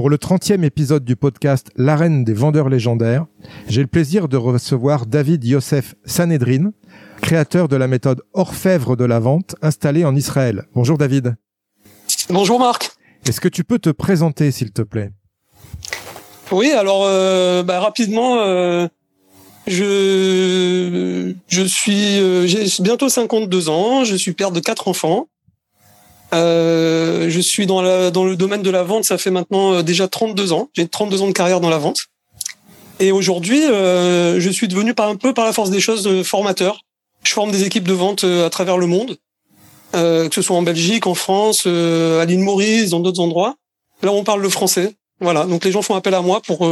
Pour le 30e épisode du podcast L'arène des vendeurs légendaires, j'ai le plaisir de recevoir David Yosef Sanedrin, créateur de la méthode orfèvre de la vente installée en Israël. Bonjour David. Bonjour Marc. Est-ce que tu peux te présenter s'il te plaît? Oui, alors euh, bah, rapidement, euh, je je suis euh, j'ai bientôt 52 ans, je suis père de quatre enfants. Euh, je suis dans, la, dans le domaine de la vente, ça fait maintenant euh, déjà 32 ans. J'ai 32 ans de carrière dans la vente. Et aujourd'hui, euh, je suis devenu par un peu par la force des choses euh, formateur. Je forme des équipes de vente à travers le monde, euh, que ce soit en Belgique, en France, à l'île Maurice, dans d'autres endroits. Là, on parle le français. Voilà, donc les gens font appel à moi pour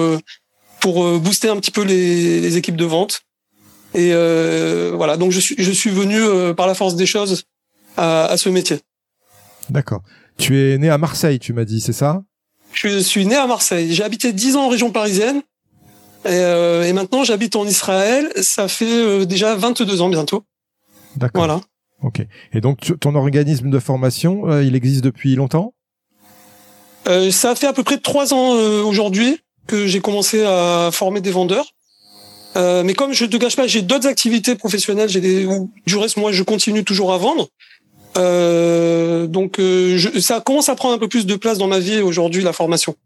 pour booster un petit peu les, les équipes de vente. Et voilà, donc je suis je suis venu par la force des choses à, à ce métier. D'accord. Tu es né à Marseille, tu m'as dit, c'est ça? Je suis né à Marseille. J'ai habité 10 ans en région parisienne. Et, euh, et maintenant, j'habite en Israël. Ça fait euh, déjà 22 ans bientôt. D'accord. Voilà. Ok. Et donc, ton organisme de formation, euh, il existe depuis longtemps? Euh, Ça fait à peu près trois ans euh, aujourd'hui que j'ai commencé à former des vendeurs. mais comme je te gâche pas, j'ai d'autres activités professionnelles. J'ai des, du reste, moi, je continue toujours à vendre. Euh, donc euh, je, ça commence à prendre un peu plus de place dans ma vie aujourd'hui la formation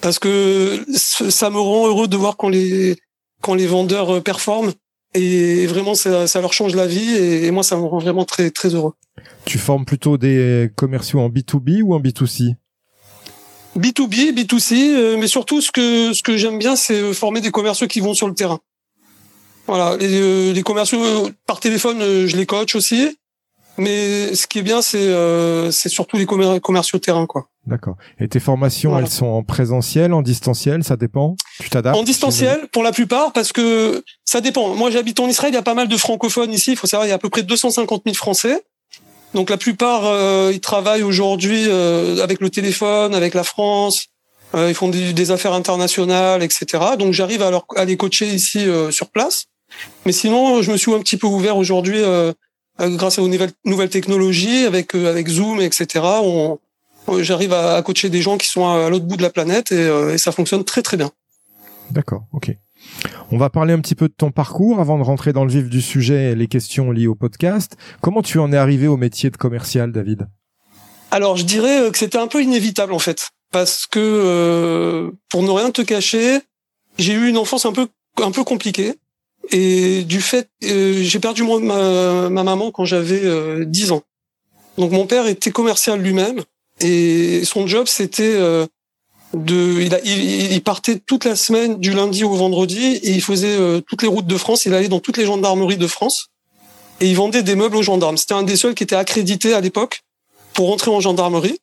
parce que ça me rend heureux de voir quand les quand les vendeurs euh, performent et vraiment ça, ça leur change la vie et, moi ça me rend vraiment très très heureux. Tu formes plutôt des commerciaux en B2B ou en B2C B2B, B2C, mais surtout ce que ce que j'aime bien c'est former des commerciaux qui vont sur le terrain. Voilà, les, les commerciaux par téléphone, je les coach aussi. Mais ce qui est bien, c'est euh, c'est surtout les commerciaux terrain, quoi. D'accord. Et tes formations, elles sont en présentiel, en distanciel, ça dépend? Tu t'adaptes. En distanciel pour la plupart, parce que ça dépend. Moi, j'habite en Israël, il y a pas mal de francophones ici. Il faut savoir, il y a à peu près 250 000 Français. Donc la plupart, euh, ils travaillent aujourd'hui euh, avec le téléphone, avec la France. Euh, ils font des, des, affaires internationales, etc. Donc j'arrive à, leur, à les coacher ici sur place. Mais sinon, je me suis un petit peu ouvert aujourd'hui euh, grâce aux nouvelles, nouvelles technologies, avec euh, avec Zoom, etc. On, j'arrive à, coacher des gens qui sont à l'autre bout de la planète et, euh, et ça fonctionne très très bien. D'accord, ok. On va parler un petit peu de ton parcours avant de rentrer dans le vif du sujet et les questions liées au podcast. Comment tu en es arrivé au métier de commercial, David? Alors, je dirais que c'était un peu inévitable en fait, parce que pour ne rien te cacher, j'ai eu une enfance un peu un peu compliquée. Et du fait, euh, j'ai perdu ma, ma maman quand j'avais euh, 10 ans. Donc mon père était commercial lui-même et son job c'était euh, de, il, a, il, il, partait toute la semaine du lundi au vendredi et il faisait euh, toutes les routes de France. Il allait dans toutes les gendarmeries de France et il vendait des meubles aux gendarmes. C'était un des seuls qui était accrédité à l'époque pour entrer en gendarmerie.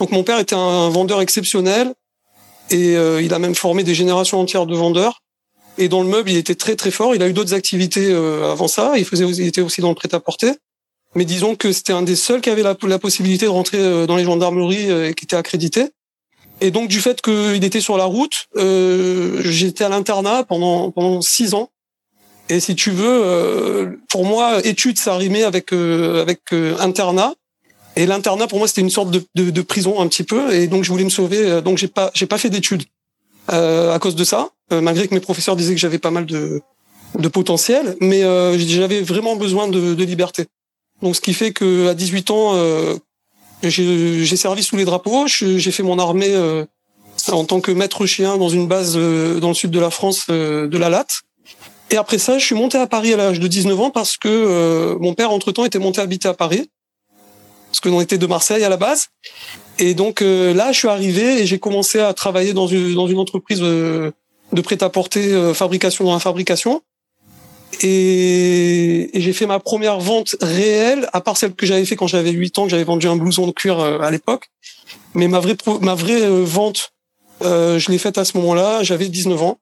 Donc mon père était un vendeur exceptionnel et euh, il a même formé des générations entières de vendeurs. Et dans le meuble, il était très très fort. Il a eu d'autres activités euh, avant ça. Il faisait, il était aussi dans le prêt-à-porter. Mais disons que c'était un des seuls qui avait la, possibilité de rentrer euh, dans les gendarmeries euh, et qui était accrédité. Et donc du fait qu'il était sur la route, euh, j'étais à l'internat pendant pendant six ans. Et si tu veux, pour moi, études ça rimait avec avec internat. Et l'internat pour moi c'était une sorte de, de, de, prison un petit peu. Et donc je voulais me sauver. Donc j'ai pas j'ai pas fait d'études. À cause de ça, malgré que mes professeurs disaient que j'avais pas mal de, de potentiel, mais j'avais vraiment besoin de, de, liberté. Donc ce qui fait que à 18 ans, j'ai servi sous les drapeaux, j'ai fait mon armée en tant que maître chien dans une base dans le sud de la France de la Latte. Et après ça, je suis monté à Paris à l'âge de 19 ans parce que euh, mon père, entre-temps, était monté habiter à Paris. Parce que l'on était de Marseille à la base. Et donc euh, là, je suis arrivé et j'ai commencé à travailler dans une, dans une entreprise euh, de prêt-à-porter, fabrication dans la fabrication. Et, j'ai fait ma première vente réelle, à part celle que j'avais fait quand j'avais 8 ans, que j'avais vendu un blouson de cuir à l'époque. Mais ma vraie, ma vraie vente, je l'ai faite à ce moment-là, j'avais 19 ans.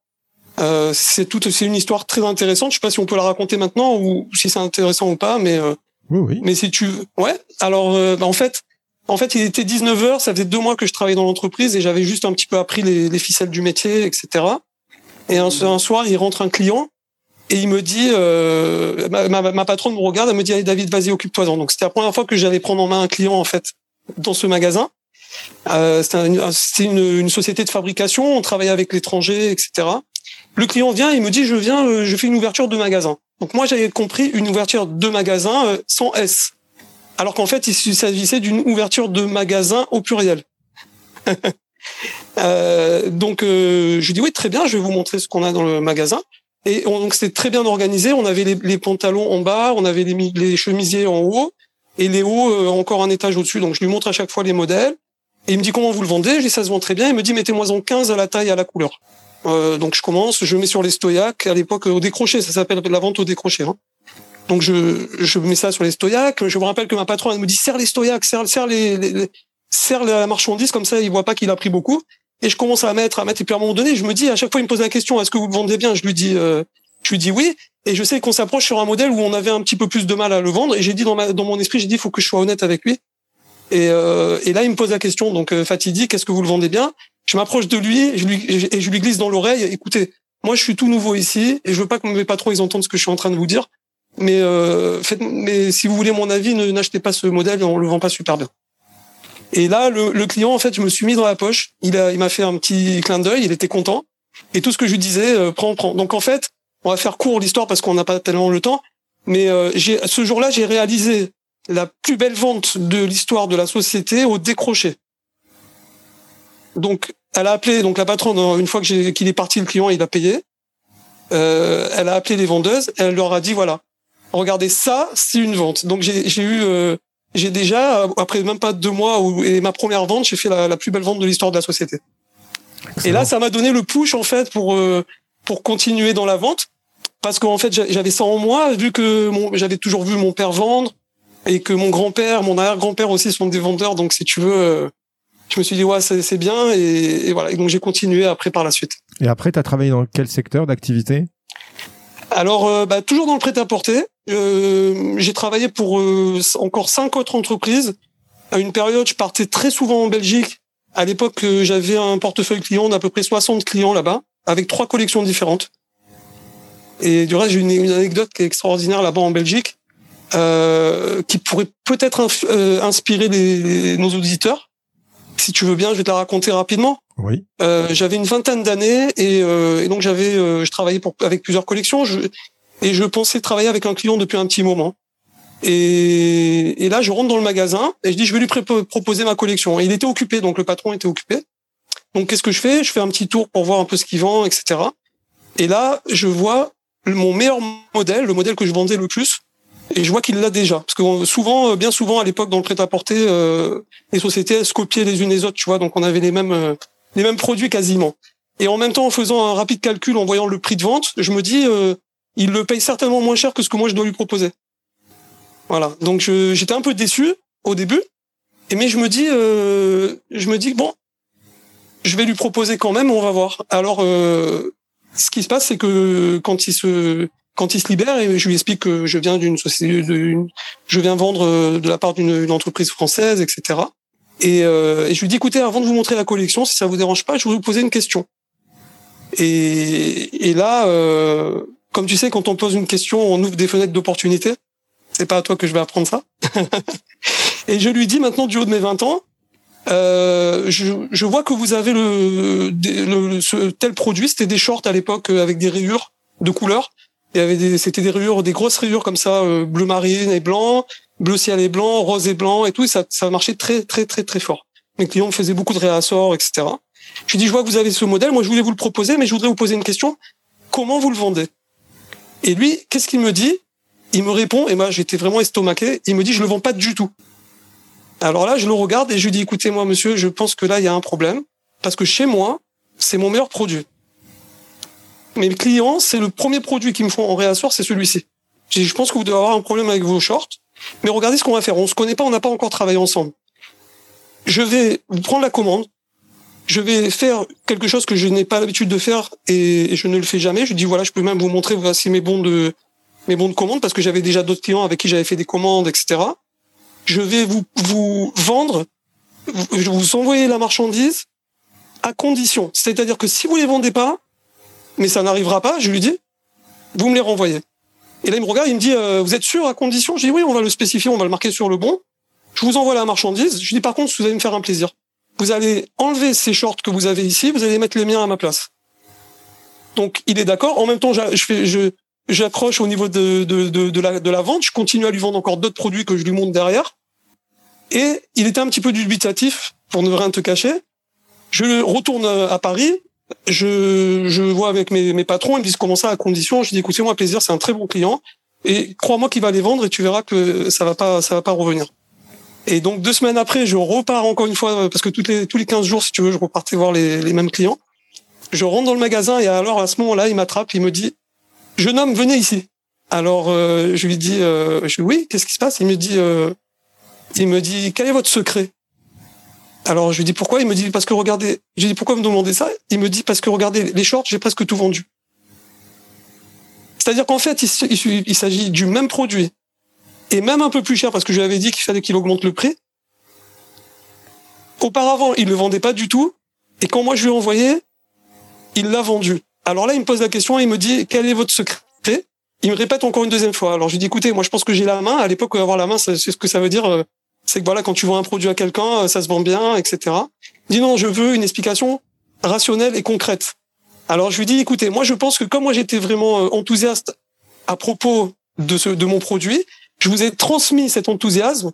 Euh, c'est tout, c'est une histoire très intéressante. Je sais pas si on peut la raconter maintenant ou si c'est intéressant ou pas, mais euh, oui, oui. Mais si tu, ouais. Alors, euh, bah, en fait, en fait, il était 19 h Ça faisait deux mois que je travaillais dans l'entreprise et j'avais juste un petit peu appris les, les ficelles du métier, etc. Et un, un, soir, il rentre un client et il me dit, euh, ma, ma, ma, patronne me regarde, elle me dit, allez David, vas-y, occupe-toi-en. Donc c'était la première fois que j'allais prendre en main un client en fait dans ce magasin. Euh, c'était une, une, une, société de fabrication, on travaillait avec l'étranger, etc. Le client vient, il me dit je viens, euh, je fais une ouverture de magasin. Donc moi j'avais compris une ouverture de magasin euh, sans S, alors qu'en fait il s'agissait d'une ouverture de magasin au pluriel. euh, donc euh, je lui dis oui très bien, je vais vous montrer ce qu'on a dans le magasin. Et donc c'était très bien organisé. On avait les, pantalons en bas, on avait les, les chemisiers en haut et les hauts encore un étage au-dessus. Donc je lui montre à chaque fois les modèles. Et il me dit comment vous le vendez? Je dis ça se vend très bien. Il me dit mettez-moi en 15 à la taille à la couleur. Euh, donc je commence, je mets sur les stoyacs. À l'époque, au décroché, ça s'appelle la vente au décroché. Hein. Donc je, je mets ça sur les. Je me rappelle que ma patronne elle me dit serre les stoyacs, serre, serre les, serre la marchandise comme ça, il voit pas qu'il a pris beaucoup. Et je commence à mettre, à mettre. Et puis à un moment donné, je me dis à chaque fois, il me pose la question est-ce que vous le vendez bien? Je lui dis, euh, je lui dis oui. Et je sais qu'on s'approche sur un modèle où on avait un petit peu plus de mal à le vendre. Et j'ai dit dans, ma, dans mon esprit, j'ai dit faut que je sois honnête avec lui. Et, euh, et là, il me pose la question. Donc euh, Fatidi, qu'est-ce que vous le vendez bien? Je m'approche de lui et je lui, et je lui glisse dans l'oreille, écoutez, moi je suis tout nouveau ici et je veux pas que mes patrons ils entendent ce que je suis en train de vous dire, mais euh, mais si vous voulez mon avis, ne n'achetez pas ce modèle, on le vend pas super bien. Et là, le, client, en fait, je me suis mis dans la poche. Il a, il m'a fait un petit clin d'œil. Il était content. Et tout ce que je lui disais, euh, prends, prends. Donc en fait, on va faire court l'histoire parce qu'on n'a pas tellement le temps. Mais euh, ce jour-là, j'ai réalisé la plus belle vente de l'histoire de la société au décroché. Donc, elle a appelé donc la patronne une fois que qu'il est parti le client, il a payé. Euh, elle a appelé les vendeuses, elle leur a dit voilà, regardez ça, c'est une vente. Donc j'ai eu euh, j'ai déjà après même pas deux mois où, et ma première vente, j'ai fait la, la, plus belle vente de l'histoire de la société. Et là, ça m'a donné le push en fait pour euh, pour continuer dans la vente parce qu'en fait j'avais ça en moi vu que j'avais toujours vu mon père vendre et que mon grand-père, mon arrière-grand-père aussi sont des vendeurs. Donc si tu veux euh, je me suis dit ouais c'est bien et, voilà et donc j'ai continué après par la suite. Et après tu as travaillé dans quel secteur d'activité? Alors euh, bah, toujours dans le prêt-à-porter. Euh, j'ai travaillé pour euh, encore cinq autres entreprises. À une période, je partais très souvent en Belgique. À l'époque, euh, j'avais un portefeuille client d'à peu près 60 clients là-bas, avec trois collections différentes. Et du reste, j'ai une, une, anecdote qui est extraordinaire là-bas en Belgique, qui pourrait peut-être inspirer nos auditeurs si tu veux bien, je vais te la raconter rapidement. Oui. Euh, j'avais une vingtaine d'années et, euh, et, donc j'avais, euh, je travaillais pour, avec plusieurs collections je, et je pensais travailler avec un client depuis un petit moment. Et, et là, je rentre dans le magasin et je dis, je vais lui proposer ma collection. Et il était occupé, donc le patron était occupé. Donc qu'est-ce que je fais? Je fais un petit tour pour voir un peu ce qu'il vend, etc. Et là, je vois mon meilleur modèle, le modèle que je vendais le plus, et je vois qu'il l'a déjà. Parce que souvent, euh, bien souvent à l'époque dans le prêt-à-porter, euh, les sociétés elles se copiaient les unes les autres, tu vois. Donc on avait les mêmes euh, les mêmes produits quasiment. Et en même temps, en faisant un rapide calcul, en voyant le prix de vente, je me dis, euh, il le paye certainement moins cher que ce que moi je dois lui proposer. Voilà. Donc j'étais un peu déçu au début, et mais je me dis, euh, je me dis bon, je vais lui proposer quand même, on va voir. Alors, ce qui se passe, c'est que quand il se quand il se libère et je lui explique que je viens d'une société, je viens vendre euh, de la part d'une entreprise française, etc. Et, euh, je lui dis écoutez, avant de vous montrer la collection, si ça vous dérange pas, je vais vous poser une question. Et, et là, euh, comme tu sais, quand on pose une question, on ouvre des fenêtres d'opportunité. C'est pas à toi que je vais apprendre ça. et je lui dis maintenant du haut de mes 20 ans, euh, je, je, vois que vous avez le, le ce tel produit, c'était des shorts à l'époque euh, avec des rayures de couleurs. Il y avait des, c'était des rayures, des grosses rayures comme ça, euh, bleu marine et blanc, bleu ciel et blanc, rose et blanc et tout. Et ça, ça marchait très, très, très, très fort. Mes clients me faisaient beaucoup de réassorts, etc. Je lui dis, je vois que vous avez ce modèle. Moi, je voulais vous le proposer, mais je voudrais vous poser une question. Comment vous le vendez? Et lui, qu'est-ce qu'il me dit? Il me répond, et moi, j'étais vraiment estomaqué. Il me dit, je le vends pas du tout. Alors là, je le regarde et je lui dis, écoutez, moi, monsieur, je pense que là, il y a un problème. Parce que chez moi, c'est mon meilleur produit. Mes clients, c'est le premier produit qu'ils me font en réassort, c'est celui-ci. Je pense que vous devez avoir un problème avec vos shorts. Mais regardez ce qu'on va faire. On se connaît pas, on n'a pas encore travaillé ensemble. Je vais vous prendre la commande. Je vais faire quelque chose que je n'ai pas l'habitude de faire et je ne le fais jamais. Je dis voilà, je peux même vous montrer voici mes bons de mes bons de commande parce que j'avais déjà d'autres clients avec qui j'avais fait des commandes, etc je vais vous, vous vendre, je vous envoyer la marchandise à condition. C'est-à-dire que si vous les vendez pas, mais ça n'arrivera pas, je lui dis, vous me les renvoyez. Et là, il me regarde, il me dit, euh, vous êtes sûr à condition? Je dis, oui, on va le spécifier, on va le marquer sur le bon. Je vous envoie la marchandise. Je dis, par contre, vous allez me faire un plaisir. Vous allez enlever ces shorts que vous avez ici, vous allez mettre les miens à ma place. Donc, il est d'accord. En même temps, je fais, je, j'accroche au niveau de, de, de, de, la, de la vente, je continue à lui vendre encore d'autres produits que je lui montre derrière. Et il était un petit peu dubitatif, pour ne rien te cacher. Je retourne à Paris, je, je vois avec mes, mes patrons, ils me disent comment ça à condition? Je dis écoutez moi plaisir, c'est un très bon client et crois-moi qu'il va les vendre et tu verras que ça va pas ça va pas revenir. Et donc deux semaines après, je repars encore une fois parce que les tous les 15 jours si tu veux, je repartais voir les, les mêmes clients. Je rentre dans le magasin et alors à ce moment-là, il m'attrape, il me dit jeune homme, venez ici. Alors euh, je lui dis, euh, je dis oui, qu'est-ce qui se passe? Il me dit, euh, il me dit quel est votre secret? Alors je lui dis pourquoi? Il me dit parce que regardez. Je lui dis pourquoi vous me demandez ça? Il me dit parce que regardez les shorts, j'ai presque tout vendu. C'est-à-dire qu'en fait, il, s'agit du même produit et même un peu plus cher parce que je lui avais dit qu'il fallait qu'il augmente le prix. Auparavant, il le vendait pas du tout et quand moi je lui ai envoyé, il l'a vendu. Alors là, il me pose la question, il me dit quel est votre secret? Il me répète encore une deuxième fois. Alors je lui dis écoutez, moi je pense que j'ai la main. À l'époque, avoir la main, c'est ce que ça veut dire. C'est que voilà, quand tu vends un produit à quelqu'un, euh, ça se vend bien, etc. Dit non, je veux une explication rationnelle et concrète. Alors je lui dis écoutez, moi je pense que comme moi j'étais vraiment euh, enthousiaste à propos de ce de mon produit, je vous ai transmis cet enthousiasme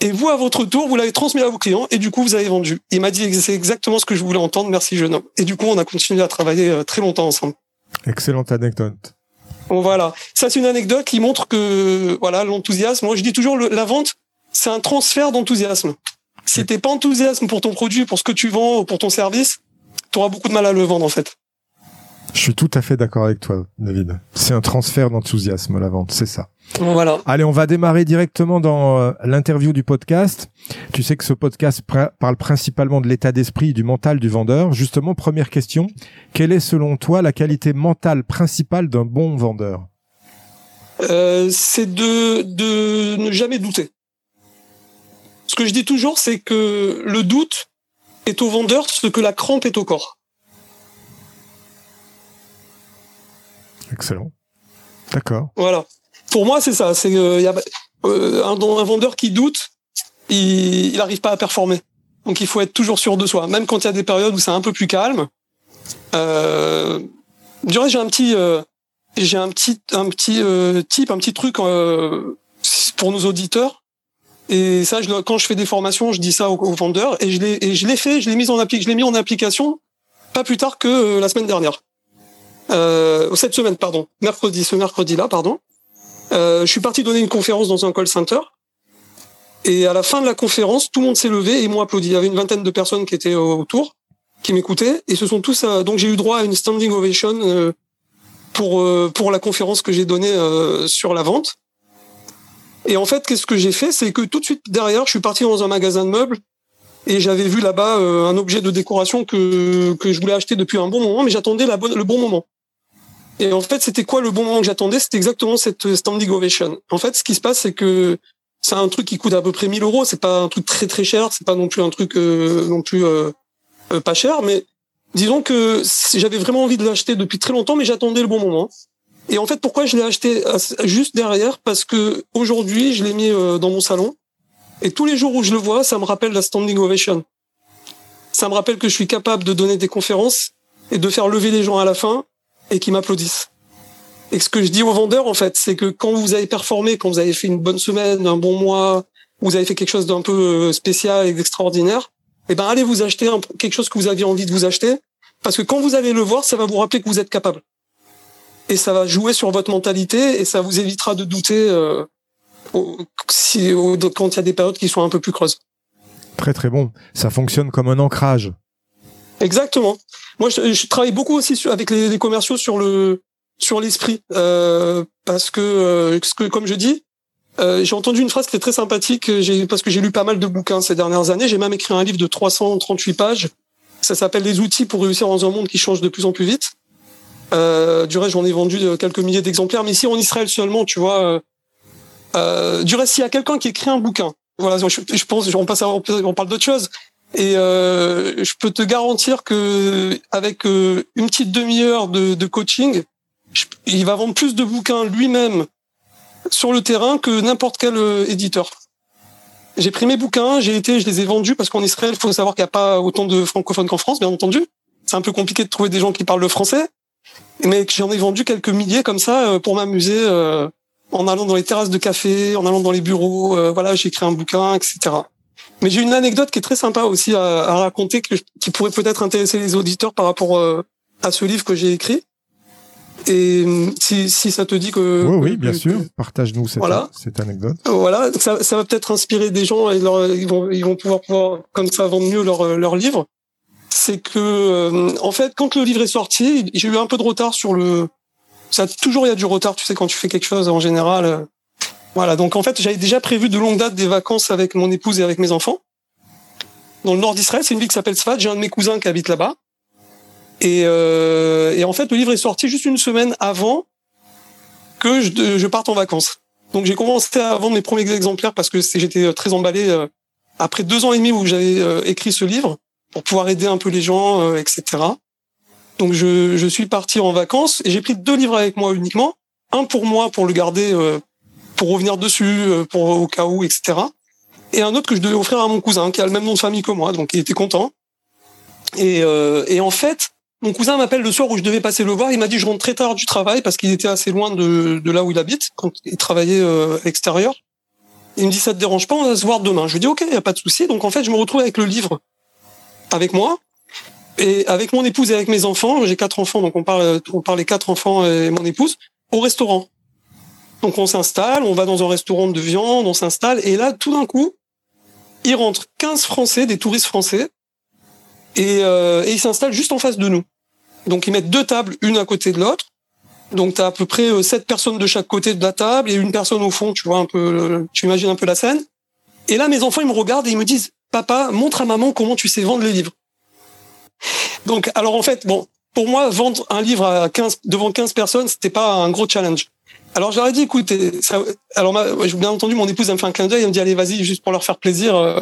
et vous, à votre tour, vous l'avez transmis à vos clients et du coup, vous avez vendu. Il m'a dit c'est exactement ce que je voulais entendre. Merci, jeune homme. Et du coup, on a continué à travailler euh, très longtemps ensemble. Excellente anecdote. Bon, voilà. Ça, c'est une anecdote qui montre que, voilà, l'enthousiasme. Moi, je dis toujours, la vente, c'est un transfert d'enthousiasme. Si t'es pas enthousiasme pour ton produit, pour ce que tu vends, ou pour ton service, tu auras beaucoup de mal à le vendre, en fait. Je suis tout à fait d'accord avec toi, David. C'est un transfert d'enthousiasme, la vente, c'est ça. Voilà. Allez, on va démarrer directement dans euh, l'interview du podcast. Tu sais que ce podcast parle principalement de l'état d'esprit, du mental du vendeur. Justement, première question, quelle est selon toi la qualité mentale principale d'un bon vendeur? Euh, C'est de, de ne jamais douter. Ce que je dis toujours, c'est que le doute est au vendeur ce que la crampe est au corps. Excellent. D'accord. Voilà. Pour moi, c'est ça. C'est euh, y a, euh, un, un, vendeur qui doute, il n'arrive pas à performer. Donc il faut être toujours sûr de soi, même quand il y a des périodes où c'est un peu plus calme. Euh, j'ai un petit, euh, j'ai un petit, un petit type, un petit truc pour nos auditeurs. Et ça, je, quand je fais des formations, je dis ça aux, vendeurs et je l'ai, je l'ai fait, je l'ai mis en appli, je l'ai mis en application pas plus tard que la semaine dernière euh, cette semaine, pardon, mercredi, ce mercredi-là, pardon. Euh, je suis parti donner une conférence dans un call center. Et à la fin de la conférence, tout le monde s'est levé et m'ont applaudi. Il y avait une vingtaine de personnes qui étaient autour, qui m'écoutaient, et ce sont tous. À... Donc j'ai eu droit à une standing ovation euh, pour euh, pour la conférence que j'ai donnée euh, sur la vente. Et en fait, qu'est-ce que j'ai fait, c'est que tout de suite derrière, je suis parti dans un magasin de meubles et j'avais vu là-bas un objet de décoration que que je voulais acheter depuis un bon moment, mais j'attendais la bonne le bon moment. Et en fait, c'était quoi le bon moment que j'attendais? C'était exactement cette standing ovation. En fait, ce qui se passe, c'est que c'est un truc qui coûte à peu près 1000 euros. C'est pas un truc très très cher. C'est pas non plus un truc euh, non plus euh, euh, pas cher. Mais disons que j'avais vraiment envie de l'acheter depuis très longtemps, mais j'attendais le bon moment. Et en fait, pourquoi je l'ai acheté juste derrière? Parce que aujourd'hui, je l'ai mis dans mon salon Et tous les jours où je le vois, ça me rappelle la standing ovation. Ça me rappelle que je suis capable de donner des conférences et de faire lever les gens à la fin et qu'ils m'applaudissent. Et ce que je dis aux vendeurs, en fait, c'est que quand vous avez performé, quand vous avez fait une bonne semaine, un bon mois, vous avez fait quelque chose d'un peu euh, spécial et d'extraordinaire, eh ben allez vous acheter quelque chose que vous aviez envie de vous acheter, parce que quand vous allez le voir, ça va vous rappeler que vous êtes capable. Et ça va jouer sur votre mentalité et ça vous évitera de douter euh, si, quand il y a des périodes qui sont un peu plus creuses. Très très bon. Ça fonctionne comme un ancrage. Exactement. Moi, je, travaille beaucoup aussi avec les, commerciaux sur le sur l'esprit, euh, parce que, euh, que, comme je dis, euh, j'ai entendu une phrase qui est très sympathique, j'ai, parce que j'ai lu pas mal de bouquins ces dernières années. J'ai même écrit un livre de 338 pages. Ça s'appelle Les outils pour réussir dans un monde qui change de plus en plus vite. Euh, du reste, j'en ai vendu quelques milliers d'exemplaires, mais ici en Israël seulement, tu vois. Euh, du reste, s'il y a quelqu'un qui écrit un bouquin, voilà, je, je pense, on passe, à, on parle d'autre chose. Et euh, je peux te garantir que avec euh, une petite demi-heure de, de coaching, il va vendre plus de bouquins lui-même sur le terrain que n'importe quel euh, éditeur. J'ai pris mes bouquins, j'ai été, je les ai vendus parce qu'en Israël, il faut savoir qu'il n'y a pas autant de francophones qu'en France, bien entendu. C'est un peu compliqué de trouver des gens qui parlent le français, mais j'en ai vendu quelques milliers comme ça euh, pour m'amuser euh, en allant dans les terrasses de café, en allant dans les bureaux. voilà, j'ai écrit un bouquin, etc. Mais j'ai une anecdote qui est très sympa aussi à, à raconter, que, qui pourrait peut-être intéresser les auditeurs par rapport à ce livre que j'ai écrit. Et si, si ça te dit que... Oui, oui, bien sûr. Partage-nous cette, cette anecdote. Voilà, ça, ça va peut-être inspirer des gens et leur, ils, vont, ils vont pouvoir, pouvoir, comme ça, vendre mieux leur, leur livre. C'est que, euh, en fait, quand le livre est sorti, j'ai eu un peu de retard sur le... Ça, toujours, il y a du retard, tu sais, quand tu fais quelque chose, en général. Voilà, donc en fait, j'avais déjà prévu de longue date des vacances avec mon épouse et avec mes enfants. Dans le nord d'Israël, c'est une ville qui s'appelle Sfat. J'ai un de mes cousins qui habite là-bas. Et, euh, et, en fait, le livre est sorti juste une semaine avant que je, je parte en vacances. Donc j'ai commencé à vendre mes premiers exemplaires parce que j'étais très emballé euh, après deux ans et demi où j'avais euh, écrit ce livre pour pouvoir aider un peu les gens, euh, etc. Donc je, je, suis parti en vacances et j'ai pris deux livres avec moi uniquement. Un pour moi pour le garder, pour revenir dessus, pour au cas où, etc. Et un autre que je devais offrir à mon cousin qui a le même nom de famille que moi, donc il était content. Et, et en fait, mon cousin m'appelle le soir où je devais passer le voir. Il m'a dit je rentre très tard du travail parce qu'il était assez loin de, de, là où il habite quand il travaillait euh, à. Il me dit ça te dérange pas, on va se voir demain. Je lui dis ok, y a pas de souci. Donc en fait, je me retrouve avec le livre avec moi et avec mon épouse et avec mes enfants. J'ai quatre enfants, donc on parle on parle les quatre enfants et mon épouse au restaurant. Donc on s'installe, on va dans un restaurant de viande, on s'installe et là tout d'un coup, il rentre 15 Français, des touristes français, et, euh, et ils s'installent juste en face de nous. Donc ils mettent deux tables, une à côté de l'autre. Donc tu as à peu près euh, sept personnes de chaque côté de la table et une personne au fond, tu vois un peu, euh, tu imagines un peu la scène. Et là, mes enfants, ils me regardent et ils me disent, papa, montre à maman comment tu sais vendre les livres. Donc, alors en fait, bon, pour moi, vendre un livre à 15, devant 15 personnes, c'était pas un gros challenge. Alors j'aurais dit, écoute, ça, alors bien entendu, mon épouse elle me fait un clin d'œil, elle me dit, allez, vas-y, juste pour leur faire plaisir, euh,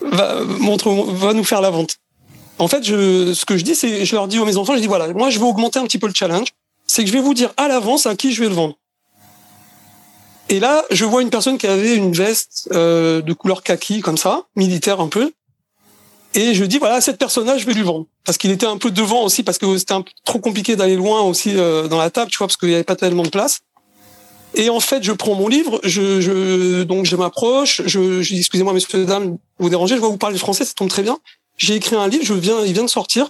va, montre, va nous faire la vente. En fait, ce que je dis, c'est, je leur dis aux mes enfants, je dis voilà, moi, je vais augmenter un petit peu le challenge. C'est que je vais vous dire à l'avance à qui je vais le vendre. Et là, je vois une personne qui avait une veste euh, de couleur kaki, comme ça, militaire un peu. Et je dis voilà, cette personne-là, je vais lui vendre parce qu'il était un peu devant aussi parce que c'était un peu trop compliqué d'aller loin aussi euh, dans la table, tu vois, parce qu'il n'y avait pas tellement de place. Et en fait, je prends mon livre, je, je donc je m'approche, je, je dis excusez-moi, messieurs dames, vous dérangez, je vois vous parler français, ça tombe très bien j'ai écrit un livre, je viens, il vient de sortir.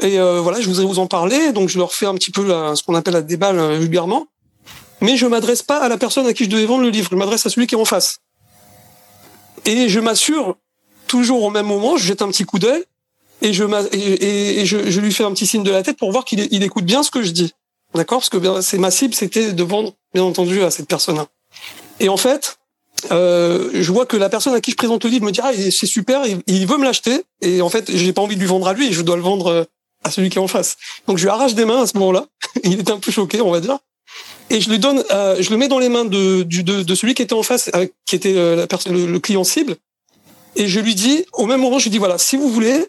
Et euh, voilà, je voudrais vous en parler. Donc je leur fais un petit peu ce qu'on appelle la déballe euh, vulgairement. Mais je m'adresse pas à la personne à qui je devais vendre le livre. Je m'adresse à celui qui est en face. Et je m'assure toujours au même moment, je jette un petit coup d'œil et je et, et je, je, lui fais un petit signe de la tête pour voir qu'il il écoute bien ce que je dis. D'accord? Parce que c'est ma cible, c'était de vendre, bien entendu, à cette personne-là. Et en fait, euh, je vois que la personne à qui je présente le livre me dit ah c'est super, il, veut me l'acheter et en fait j'ai pas envie de lui vendre à lui, je dois le vendre euh, à celui qui est en face. Donc je lui arrache des mains à ce moment-là. il était un peu choqué, on va dire. Et je lui donne, euh, je le mets dans les mains de, de, de celui qui était en face, qui était la personne, le, client cible. Et je lui dis, au même moment, je lui dis voilà, si vous voulez,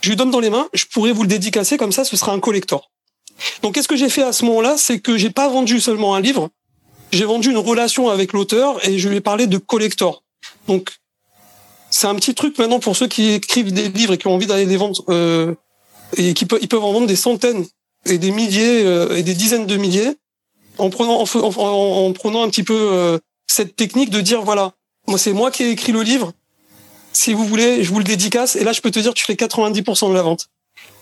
je lui donne dans les mains, je pourrais vous le dédicacer comme ça, ce sera un collector. Donc qu'est-ce que j'ai fait à ce moment-là, c'est que j'ai pas vendu seulement un livre, j'ai vendu une relation avec l'auteur et je lui ai parlé de collector. Donc, c'est un petit truc maintenant pour ceux qui écrivent des livres et qui ont envie d'aller les vendre euh, et qui peuvent ils peuvent en vendre des centaines et des milliers euh, et des dizaines de milliers en prenant en, en, prenant un petit peu euh, cette technique de dire voilà moi c'est moi qui ai écrit le livre. Si vous voulez je vous le dédicace. Et là je peux te dire tu fais 90% de la vente.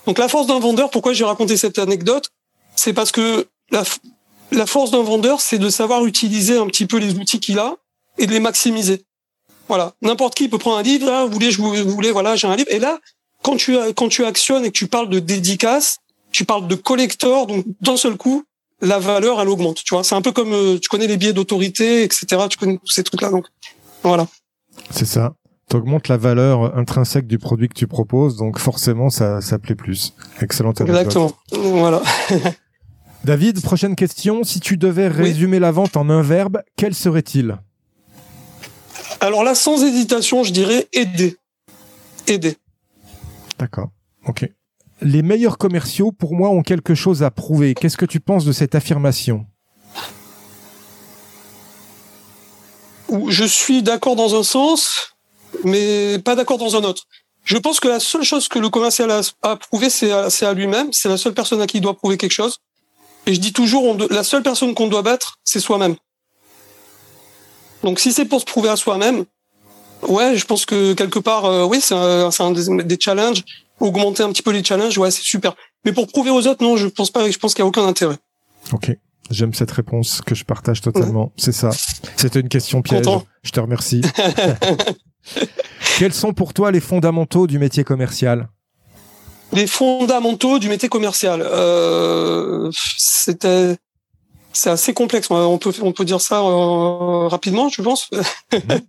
Donc la force d'un vendeur pourquoi j'ai raconté cette anecdote? C'est parce que la la force d'un vendeur c'est de savoir utiliser un petit peu les outils qu'il a et de les maximiser. Voilà. N'importe qui peut prendre un livre là vous voulez je vous voulez voilà j'ai un livre. Et là quand tu quand tu actionnes et que tu parles de dédicace tu parles de collector, donc d'un seul coup, la valeur, elle augmente. Tu vois, c'est un peu comme euh, tu connais les billets d'autorité, etc. Tu connais tous ces trucs-là, donc voilà. C'est ça. Tu augmentes la valeur intrinsèque du produit que tu proposes, donc forcément, ça, ça plaît plus. Excellent. Exactement. Voilà. David, prochaine question. Si tu devais résumer la vente en un verbe, quel serait-il? Alors là, sans hésitation, je dirais aider. Aider. D'accord. Ok. Les meilleurs commerciaux, pour moi, ont quelque chose à prouver. Qu'est-ce que tu penses de cette affirmation? Je suis d'accord dans un sens, mais pas d'accord dans un autre. Je pense que la seule chose que le commercial a à prouver, c'est à, lui-même. C'est la seule personne à qui il doit prouver quelque chose. Et je dis toujours, la seule personne qu'on doit battre, c'est soi-même. Donc si c'est pour se prouver à soi-même, ouais, je pense que quelque part, euh, oui, c'est un, des challenges augmenter un petit peu les challenges, ouais, c'est super. Mais pour prouver aux autres, non, je pense pas. Je pense qu'il y a aucun intérêt. Ok. J'aime cette réponse que je partage totalement. C'est ça. C'était une question piège. Je te remercie. Quels sont pour toi les fondamentaux du métier commercial? Les fondamentaux du métier commercial. Euh, C'était c'est assez complexe. On peut on peut dire ça euh, rapidement, je pense. Mhm.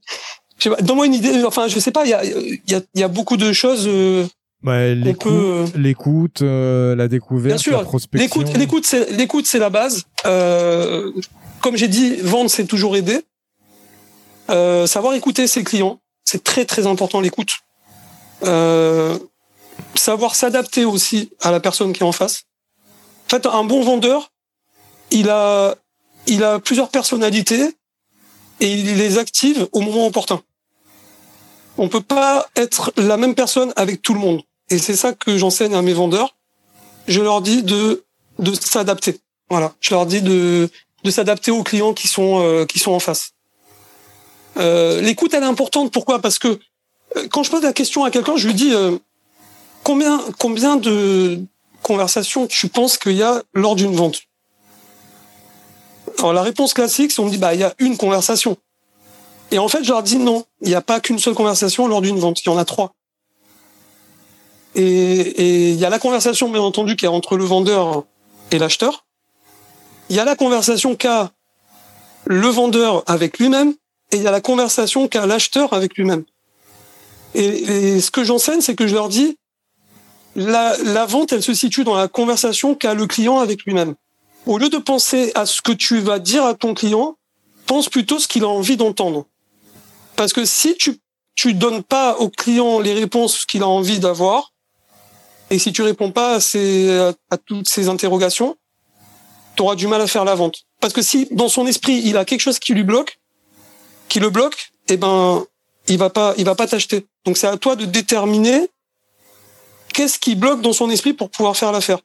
Donne-moi une idée. Enfin, je sais pas. Il y a il y a, y a beaucoup de choses. Euh, bah, l'écoute, euh, la découverte, Bien sûr. la prospection. L'écoute, l'écoute, c'est l'écoute, c'est la base. Euh, comme j'ai dit, vendre, c'est toujours aider. Euh, savoir écouter ses clients, c'est très très important l'écoute. Euh, savoir s'adapter aussi à la personne qui est en face. En fait, un bon vendeur, il a il a plusieurs personnalités et il les active au moment opportun. On peut pas être la même personne avec tout le monde. Et c'est ça que j'enseigne à mes vendeurs. Je leur dis de de s'adapter. Voilà, je leur dis de de s'adapter aux clients qui sont euh, qui sont en face. Euh, L'écoute elle est importante. Pourquoi? Parce que euh, quand je pose la question à quelqu'un, je lui dis euh, combien combien de conversations tu penses qu'il y a lors d'une vente? Alors la réponse classique, c'est on me dit bah il y a une conversation. Et en fait, je leur dis non, il n'y a pas qu'une seule conversation lors d'une vente, il y en a trois. Et il y a la conversation, bien entendu, qui est entre le vendeur et l'acheteur. Il y a la conversation qu'a le vendeur avec lui-même, et il y a la conversation qu'a l'acheteur avec lui-même. Et, ce que j'enseigne, c'est que je leur dis, la, la vente, elle se situe dans la conversation qu'a le client avec lui-même. Au lieu de penser à ce que tu vas dire à ton client, pense plutôt ce qu'il a envie d'entendre. Parce que si tu tu donnes pas au client les réponses qu'il a envie d'avoir, et si tu réponds pas à, ces, à toutes ces interrogations, tu auras du mal à faire la vente. Parce que si dans son esprit il a quelque chose qui lui bloque, qui le bloque, eh ben il va pas, il va pas t'acheter. Donc c'est à toi de déterminer qu'est-ce qui bloque dans son esprit pour pouvoir faire l'affaire.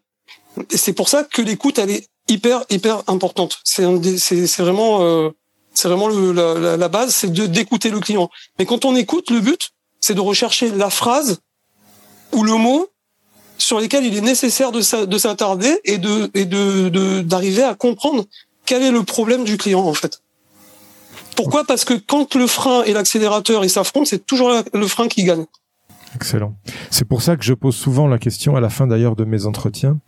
Et c'est pour ça que l'écoute elle est hyper hyper importante. C'est vraiment euh, c'est vraiment la, la, base, c'est d'écouter le client. Mais quand on écoute, le but c'est de rechercher la phrase ou le mot sur lesquels il est nécessaire de s'attarder et de et de d'arriver à comprendre quel est le problème du client en fait. Pourquoi? Parce que quand le frein et l'accélérateur ils s'affrontent, c'est toujours le frein qui gagne. Excellent. C'est pour ça que je pose souvent la question à la fin d'ailleurs de mes entretiens.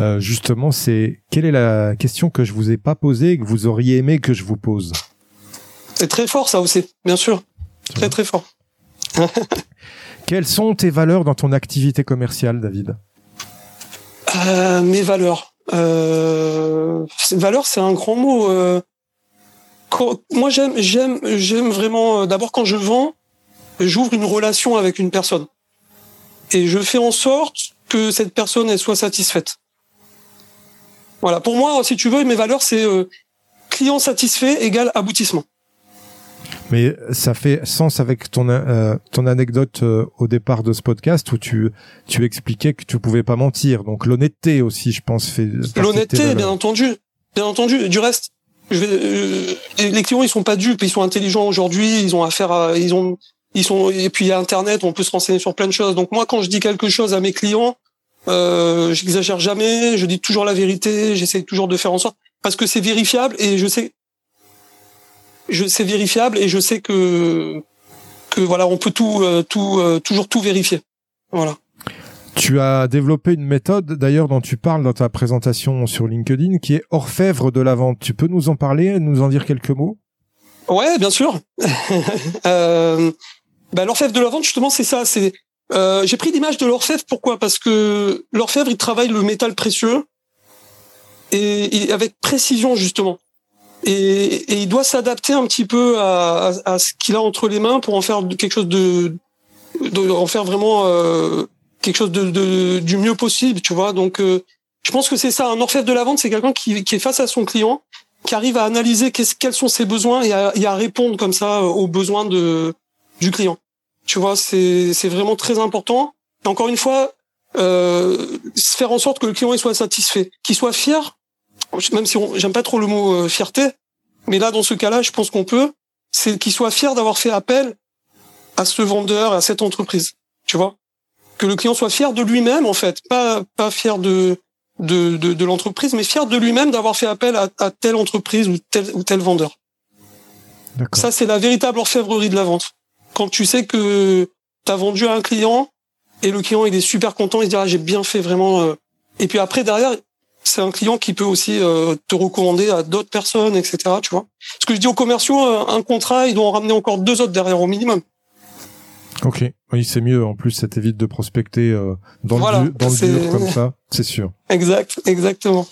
Euh, justement, c'est quelle est la question que je vous ai pas posée et que vous auriez aimé que je vous pose? C'est très fort ça aussi, bien sûr. Très très fort. Quelles sont tes valeurs dans ton activité commerciale, David euh, Mes valeurs. Euh, valeurs, c'est un grand mot. Euh, moi, j'aime, vraiment. D'abord, quand je vends, j'ouvre une relation avec une personne et je fais en sorte que cette personne soit satisfaite. Voilà. Pour moi, si tu veux, mes valeurs, c'est client satisfait égale aboutissement. Mais ça fait sens avec ton euh, ton anecdote euh, au départ de ce podcast où tu tu expliquais que tu pouvais pas mentir. Donc l'honnêteté aussi, je pense, fait. L'honnêteté, bien entendu, bien entendu. Du reste, je vais, euh, les clients ils sont pas dupes, ils sont intelligents aujourd'hui, ils ont affaire à, ils ont, ils sont et puis il y a Internet, on peut se renseigner sur plein de choses. Donc moi, quand je dis quelque chose à mes clients, euh, j'exagère jamais, je dis toujours la vérité, j'essaie toujours de faire en sorte parce que c'est vérifiable et je sais je c'est vérifiable et je sais que que voilà, on peut tout euh, tout euh, toujours tout vérifier. Voilà. Tu as développé une méthode d'ailleurs dont tu parles dans ta présentation sur LinkedIn qui est orfèvre de la vente. Tu peux nous en parler, nous en dire quelques mots? Ouais, bien sûr. euh, bah, l'orfèvre de la vente justement c'est ça, c'est euh, j'ai pris l'image de l'orfèvre pourquoi? Parce que l'orfèvre il travaille le métal précieux et, et avec précision justement et, et il doit s'adapter un petit peu à, à, à ce qu'il a entre les mains pour en faire quelque chose de, de en faire vraiment euh, quelque chose de, de, du mieux possible, tu vois. Donc, euh, je pense que c'est ça. Un orfèvre de la vente, c'est quelqu'un qui, qui est face à son client, qui arrive à analyser quels sont ses besoins et à, et à répondre comme ça euh, aux besoins de du client. Tu vois, c'est c'est vraiment très important. Et encore une fois, euh, faire en sorte que le client il soit satisfait, qu'il soit fier même si j'aime pas trop le mot euh, fierté, mais là dans ce cas-là, je pense qu'on peut, c'est qu'il soit fier d'avoir fait appel à ce vendeur, à cette entreprise, tu vois, que le client soit fier de lui-même en fait, pas pas fier de de de, de l'entreprise, mais fier de lui-même d'avoir fait appel à, à, telle entreprise ou tel ou tel vendeur. Ça c'est la véritable orfèvrerie de la vente. Quand tu sais que tu as vendu à un client et le client il est super content, il se dit ah, j'ai bien fait vraiment. Euh. Et puis après derrière c'est un client qui peut aussi euh, te recommander à d'autres personnes, etc. Tu vois. Ce que je dis aux commerciaux, euh, un contrat, ils doivent en ramener encore deux autres derrière au minimum. Ok, oui, c'est mieux. En plus, ça t'évite de prospecter euh, dans le, dans le dur comme ça, c'est sûr. Exact, exactement.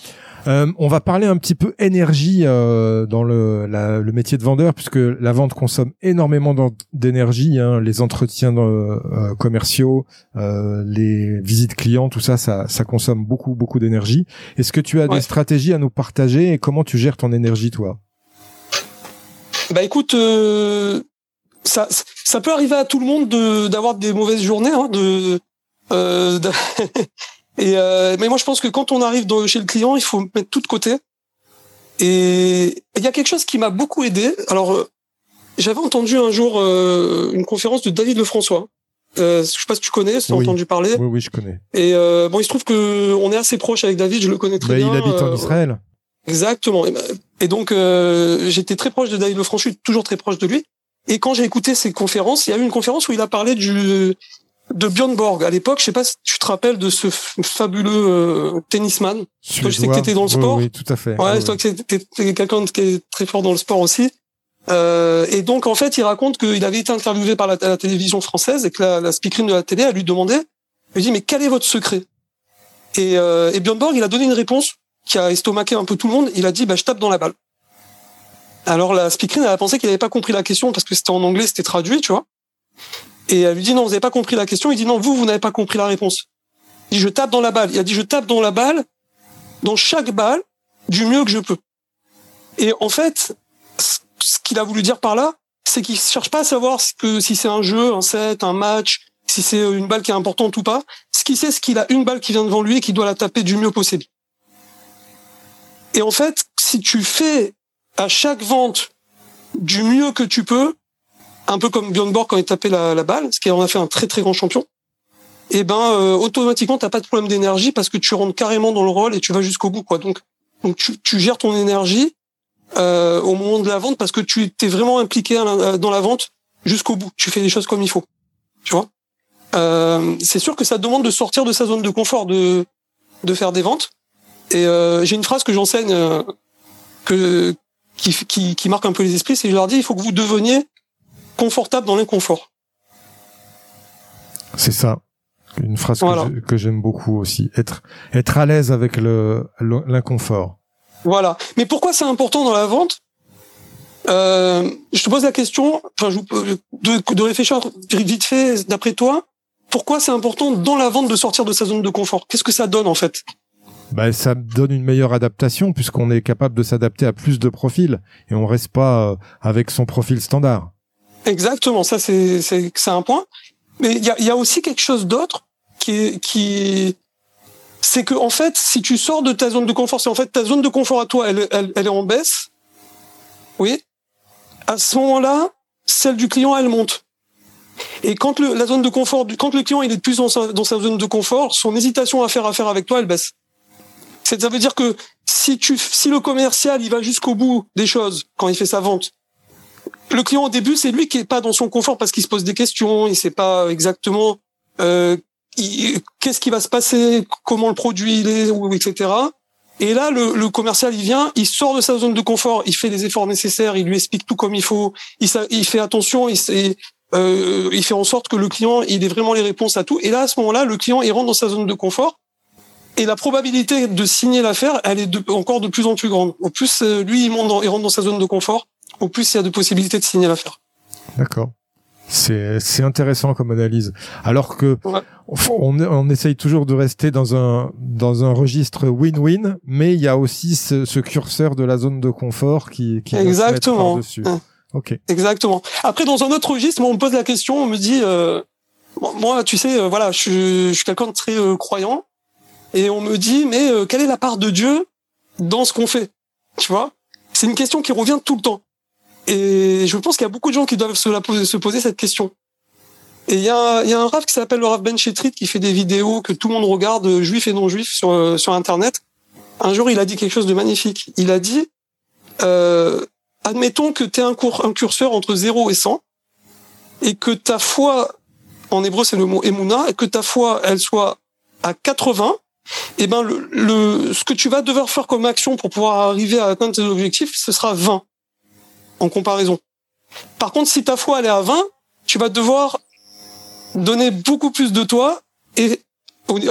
Euh, on va parler un petit peu énergie euh, dans le, le, métier de vendeur, puisque la vente consomme énormément d'énergie. Hein, les entretiens euh, commerciaux, euh, les visites clients, tout ça, ça, ça consomme beaucoup, beaucoup d'énergie. Est-ce que tu as des stratégies à nous partager et comment tu gères ton énergie, toi? Bah écoute, euh, ça, ça peut arriver à tout le monde d'avoir des mauvaises journées, hein, de, de Et euh, mais moi, je pense que quand on arrive chez le client, il faut mettre tout de côté. Et il y a quelque chose qui m'a beaucoup aidé. Alors, euh, j'avais entendu un jour euh, une conférence de David Lefrançois. Euh, je sais pas si tu connais, si tu as entendu parler. Oui, oui, je connais. Et euh, bon, il se trouve que on est assez proche avec David, je le connais très bah, bien. Il habite en Israël. Exactement. Et, et donc, j'étais très proche de David Lefrançois, toujours très proche de lui. Et quand j'ai écouté ses conférences, il y a eu une conférence où il a parlé du de Björn Borg. À l'époque, je sais pas si tu te rappelles de ce fabuleux euh, tennisman. je sais que tu étais dans le sport. Oui, tout à fait. Ouais, toi que t'es quelqu'un qui est très fort dans le sport aussi. Euh, et donc, en fait, il raconte qu'il avait été interviewé par la, télévision française et que la, la speakerine de la télé a lui demandé, il lui dit, mais quel est votre secret? Et, euh, et Björn Borg, il a donné une réponse qui a estomaqué un peu tout le monde. Il a dit, bah, je tape dans la balle. Alors la speakerine, elle a pensé qu'il n'avait pas compris la question parce que c'était en anglais, c'était traduit, tu vois. Et elle lui dit non, vous n'avez pas compris la question. Il dit non, vous, vous n'avez pas compris la réponse. Il dit je tape dans la balle. Il a dit je tape dans la balle, dans chaque balle, du mieux que je peux. Et en fait, ce qu'il a voulu dire par là, c'est qu'il cherche pas à savoir si c'est un jeu, un set, un match, si c'est une balle qui est importante ou pas. Ce qu'il sait, c'est qu'il a une balle qui vient devant lui et qu'il doit la taper du mieux possible. Et en fait, si tu fais à chaque vente du mieux que tu peux, un peu comme Björn Borg quand il tapait la, la balle, ce qui en a fait un très très grand champion. Et eh ben euh, automatiquement t'as pas de problème d'énergie parce que tu rentres carrément dans le rôle et tu vas jusqu'au bout quoi. Donc donc tu, tu gères ton énergie euh, au moment de la vente parce que tu es vraiment impliqué dans la vente jusqu'au bout. Tu fais les choses comme il faut. Tu vois? Euh, c'est sûr que ça demande de sortir de sa zone de confort, de de faire des ventes. Et euh, j'ai une phrase que j'enseigne euh, que qui, qui, qui marque un peu les esprits, c'est je leur dis il faut que vous deveniez confortable dans l'inconfort. C'est ça. Une phrase que j'aime beaucoup aussi. Être, être à l'aise avec le, l'inconfort. Voilà. Mais pourquoi c'est important dans la vente? Euh, je te pose la question, enfin, de, de réfléchir vite fait, d'après toi, pourquoi c'est important dans la vente de sortir de sa zone de confort? Qu'est-ce que ça donne en fait? Bah, ça donne une meilleure adaptation puisqu'on est capable de s'adapter à plus de profils et on reste pas euh, avec son profil standard. Exactement, ça c'est c'est un point. Mais il y a, y a aussi quelque chose d'autre qui qui c'est que en fait, si tu sors de ta zone de confort, c'est en fait ta zone de confort à toi, elle, elle, elle est en baisse. Oui. À ce moment-là, celle du client, elle monte. Et quand le, la zone de confort, quand le client il est plus dans sa, dans sa zone de confort, son hésitation à faire affaire avec toi, elle baisse. Ça veut dire que si tu, si le commercial, il va jusqu'au bout des choses quand il fait sa vente, le client au début, c'est lui qui est pas dans son confort parce qu'il se pose des questions, il sait pas exactement euh, qu'est-ce qui va se passer, comment le produit il est, etc. Et là, le, le, commercial, il vient, il sort de sa zone de confort, il fait les efforts nécessaires, il lui explique tout comme il faut, il, il fait attention, il, euh, il fait en sorte que le client, il ait vraiment les réponses à tout. Et là, à ce moment-là, le client, il rentre dans sa zone de confort. Et la probabilité de signer l'affaire, elle est de, encore de plus en plus grande. Au plus, euh, lui, il, monte dans, il rentre dans sa zone de confort, au plus il y a de possibilités de signer l'affaire. D'accord. C'est c'est intéressant comme analyse. Alors que on, on essaye toujours de rester dans un dans un registre win-win, mais il y a aussi ce, ce, curseur de la zone de confort qui qui exactement. dessus. Ok. Exactement. Après, dans un autre registre, on me pose la question, on me dit, euh, moi, tu sais, euh, voilà, je, je suis quelqu'un de très euh, croyant, et on me dit, mais euh, quelle est la part de Dieu dans ce qu'on fait? Tu vois? C'est une question qui revient tout le temps. Et je pense qu'il y a beaucoup de gens qui doivent se, poser, se poser cette question. Et il y a, y a un Rav qui s'appelle le Rav Ben Chetrit qui fait des vidéos que tout le monde regarde, euh, juifs et non juifs, sur, euh, sur Internet. Un jour, il a dit quelque chose de magnifique. Il a dit, euh, admettons que tu es un, un, curseur entre 0 et 100, et que ta foi, en hébreu c'est le mot emuna, et que ta foi, elle soit à 80, et eh ben le, le, ce que tu vas devoir faire comme action pour pouvoir arriver à atteindre tes objectifs, ce sera 20 en comparaison. Par contre, si ta foi elle est à 20, tu vas devoir donner beaucoup plus de toi et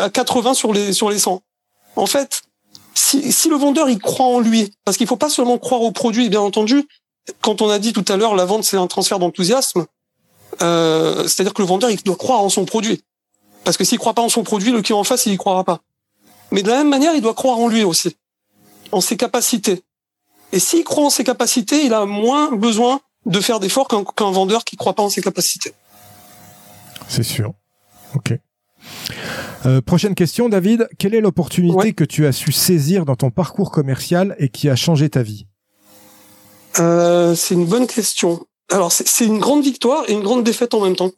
à 80 sur les sur les 100. En fait, si, si le vendeur il croit en lui, parce qu'il faut pas seulement croire au produit, bien entendu. Quand on a dit tout à l'heure, la vente c'est un transfert d'enthousiasme. Euh, C'est-à-dire que le vendeur il doit croire en son produit, parce que s'il croit pas en son produit, le client en face il y croira pas. Mais de la même manière, il doit croire en lui aussi, en ses capacités. Et s'il croit en ses capacités, il a moins besoin de faire d'efforts qu'un vendeur qui croit pas en ses capacités. C'est sûr. Ok. Euh, prochaine question, David. Quelle est l'opportunité que tu as su saisir dans ton parcours commercial et qui a changé ta vie euh, C'est une bonne question. Alors, c'est une grande victoire et une grande défaite en même temps.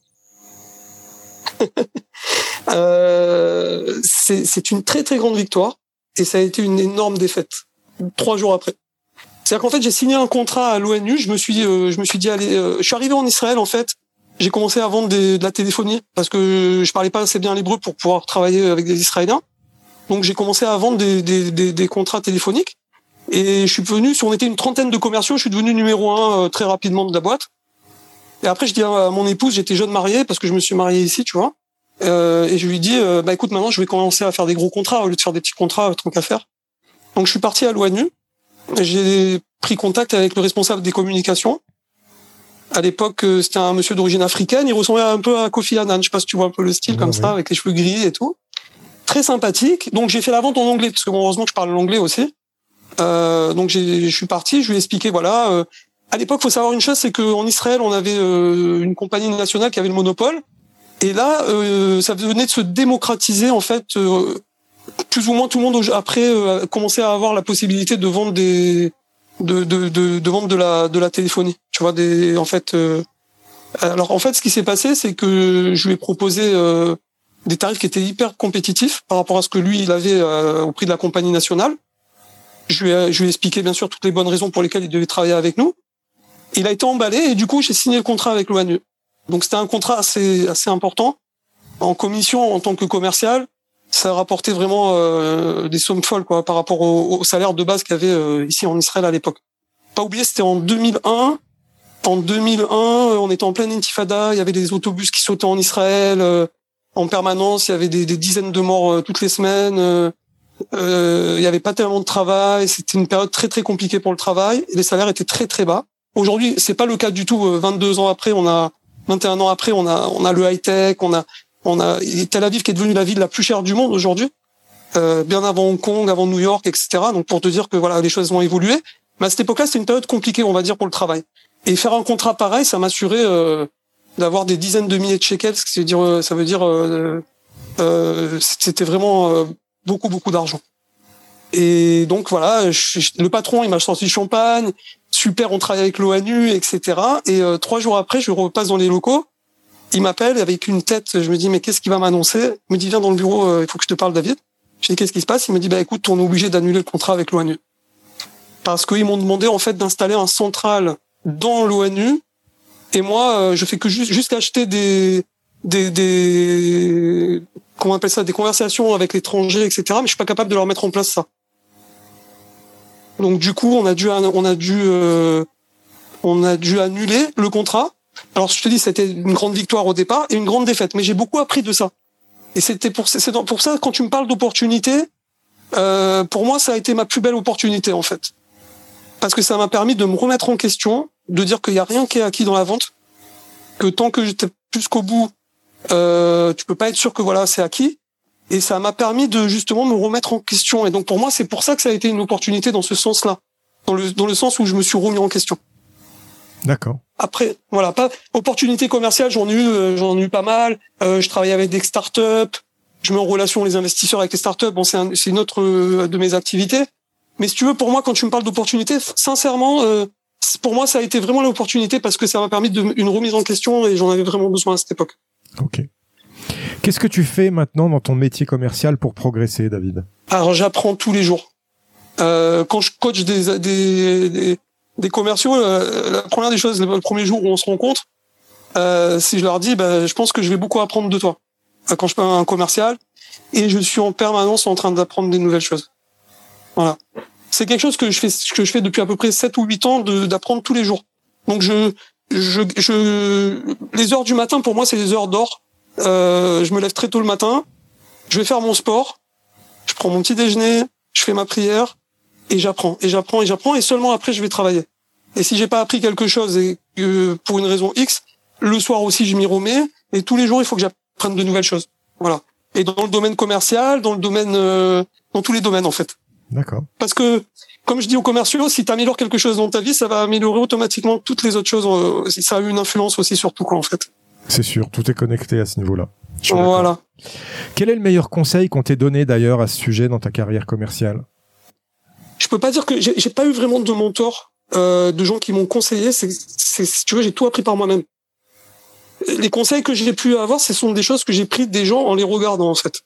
euh, c'est une très très grande victoire et ça a été une énorme défaite trois jours après. C'est-à-dire qu'en fait, j'ai signé un contrat à l'ONU. Je me suis, euh, je me suis dit, allez, euh, je suis arrivé en Israël en fait. J'ai commencé à vendre des, de la téléphonie parce que je parlais pas assez bien l'hébreu pour pouvoir travailler avec des Israéliens. Donc j'ai commencé à vendre des, des, des, des, contrats téléphoniques. Et je suis venu, si on était une trentaine de commerciaux, je suis devenu numéro un euh, très rapidement de la boîte. Et après, je dis à mon épouse, j'étais jeune marié parce que je me suis marié ici, tu vois. Euh, et je lui dis, euh, bah écoute, maintenant, je vais commencer à faire des gros contrats au lieu de faire des petits contrats, tant qu'à faire. Donc je suis parti à l'ONU j'ai pris contact avec le responsable des communications. À l'époque, euh, c'était un monsieur d'origine africaine. Il ressemblait un peu à Kofi Annan. Je sais pas si tu vois un peu le style comme ça, avec les cheveux gris et tout. Très sympathique. Donc j'ai fait la vente en anglais parce que bon, heureusement que je parle l'anglais aussi. Euh, donc je suis parti. Je lui ai expliqué voilà. Euh, à l'époque, faut savoir une chose, c'est qu'en Israël, on avait euh, une compagnie nationale qui avait le monopole. Et là, euh, ça venait de se démocratiser en fait plus ou moins tout le monde après euh, a commencé à avoir la possibilité de vendre des de de de, de vendre de la de la téléphonie. Tu vois des en fait euh, alors en fait ce qui s'est passé c'est que je lui ai proposé euh, des tarifs qui étaient hyper compétitifs par rapport à ce que lui il avait au prix de la compagnie nationale. Je lui ai, je lui ai expliqué bien sûr toutes les bonnes raisons pour lesquelles il devait travailler avec nous. Il a été emballé et du coup j'ai signé le contrat avec l'ONU. Donc c'était un contrat assez assez important en commission en tant que commercial ça rapportait vraiment euh, des sommes folles quoi par rapport au, salaire de base qu'il y avait euh, ici en Israël à l'époque. Pas oublier, c'était en 2001. En 2001, on était en pleine intifada, il y avait des autobus qui sautaient en Israël euh, en permanence, il y avait des, des dizaines de morts toutes les semaines. il y avait pas tellement de travail, c'était une période très très compliquée pour le travail les salaires étaient très très bas. Aujourd'hui, c'est pas le cas du tout. 22 ans après, on a 21 ans après, on a on a le high tech, on a on a Tel Aviv qui est devenue la ville la plus chère du monde aujourd'hui, euh, bien avant Hong Kong, avant New York, etc. Donc pour te dire que voilà, les choses vont évoluer. Mais à cette époque-là, c'était une période compliquée, on va dire, pour le travail. Et faire un contrat pareil, ça m'assurait euh, d'avoir des dizaines de milliers de shekels, ce qui dire, ça veut dire, euh, euh, c'était vraiment beaucoup beaucoup d'argent. Et donc voilà, le patron il m'a sorti champagne, super, on travaille avec l'ONU, etc. Et trois jours après, je repasse dans les locaux. Il m'appelle avec une tête. Je me dis mais qu'est-ce qu'il va m'annoncer? Il me dit viens dans le bureau, il faut que je te parle, David. Je dis qu'est-ce qui se passe? Il me dit bah écoute, on est obligé d'annuler le contrat avec l'ONU. Parce qu'ils m'ont demandé en fait d'installer un central dans l'ONU. Et moi euh, je fais que juste, juste acheter des des des comment on appelle ça? Des conversations avec l'étranger etc mais je suis pas capable de leur mettre en place ça. Donc du coup on a dû on a dû euh, on a dû annuler le contrat alors je te dis c'était une grande victoire au départ et une grande défaite mais j'ai beaucoup appris de ça et c'était pour pour ça quand tu me parles d'opportunité euh, pour moi ça a été ma plus belle opportunité en fait parce que ça m'a permis de me remettre en question, de dire qu'il y a rien qui est acquis dans la vente, que tant que j'étais jusqu'au bout, euh, tu peux pas être sûr que voilà c'est acquis. Et ça m'a permis de justement me remettre en question. Et donc pour moi, c'est pour ça que ça a été une opportunité dans ce sens-là, dans le dans le sens où je me suis remis en question. D'accord. Après, voilà, pas opportunité commerciale, j'en ai eu, euh, j'en ai eu pas mal. Euh, je travaille avec des startups, je mets en relation les investisseurs avec les startups. Bon, c'est c'est une autre euh, de mes activités. Mais si tu veux, pour moi, quand tu me parles d'opportunité, sincèrement, euh, pour moi, ça a été vraiment l'opportunité parce que ça m'a permis de, une remise en question et j'en avais vraiment besoin à cette époque. Ok. Qu'est-ce que tu fais maintenant dans ton métier commercial pour progresser, David? Alors, j'apprends tous les jours. Euh, quand je coach des, des, des, des commerciaux, euh, la première des choses, le premier jour où on se rencontre, euh, si je leur dis, bah, je pense que je vais beaucoup apprendre de toi. Euh, quand je à un commercial, et je suis en permanence en train d'apprendre des nouvelles choses. Voilà. C'est quelque chose que je fais, que je fais depuis à peu près 7 ou 8 ans d'apprendre tous les jours. Donc je, je, je, les heures du matin pour moi c'est les heures d'or. Euh, je me lève très tôt le matin, je vais faire mon sport, je prends mon petit déjeuner, je fais ma prière et j'apprends et j'apprends et j'apprends et seulement après je vais travailler. Et si j'ai pas appris quelque chose et que pour une raison X, le soir aussi je m'y remets et tous les jours il faut que j'apprenne de nouvelles choses. Voilà. Et dans le domaine commercial, dans le domaine, euh, dans tous les domaines en fait. D'accord. Parce que, comme je dis aux commerciaux, si tu améliores quelque chose dans ta vie, ça va améliorer automatiquement toutes les autres choses. Euh, ça a eu une influence aussi sur tout, quoi, en fait. C'est sûr, tout est connecté à ce niveau-là. Voilà. Quel est le meilleur conseil qu'on t'ait donné d'ailleurs à ce sujet dans ta carrière commerciale? Je peux pas dire que j'ai pas eu vraiment de mentor, euh, de gens qui m'ont conseillé. C'est, si tu veux, j'ai tout appris par moi-même. Les conseils que j'ai pu avoir, ce sont des choses que j'ai pris des gens en les regardant en fait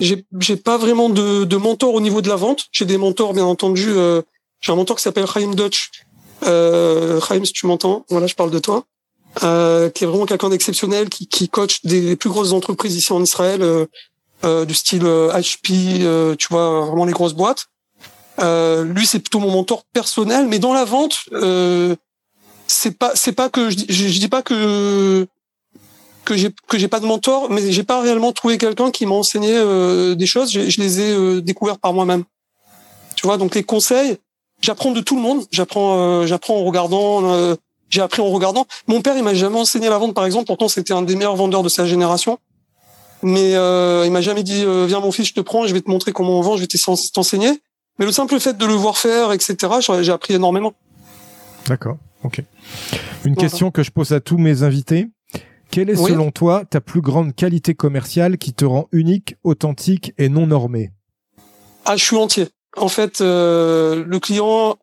j'ai pas vraiment de, de mentor au niveau de la vente. J'ai des mentors bien entendu. Euh, j'ai un mentor qui s'appelle Chaim Dutch. Euh, si tu m'entends, voilà, je parle de toi. Euh, qui est vraiment quelqu'un d'exceptionnel, qui, qui coach des, plus grosses entreprises ici en Israël, euh du style HP, euh, tu vois, vraiment les grosses boîtes. lui, c'est plutôt mon mentor personnel, mais dans la vente, c'est pas c'est pas que je, je, je dis pas que que j'ai que j'ai pas de mentor, mais j'ai pas réellement trouvé quelqu'un qui m'a enseigné euh, des choses. Je, les ai euh, découvertes par moi-même. Tu vois, donc les conseils, j'apprends de tout le monde. J'apprends, euh, j'apprends en regardant. j'ai appris en regardant. Mon père, il m'a jamais enseigné la vente, par exemple. Pourtant, c'était un des meilleurs vendeurs de sa génération. Mais il m'a jamais dit viens mon fils, je te prends, je vais te montrer comment on vend, je vais t'enseigner. Mais le simple fait de le voir faire, etc., j'ai appris énormément. D'accord. Ok. Une question que je pose à tous mes invités. Quelle est selon toi ta plus grande qualité commerciale qui te rend unique, authentique et non normé Ah, je suis entier. En fait, euh, le client,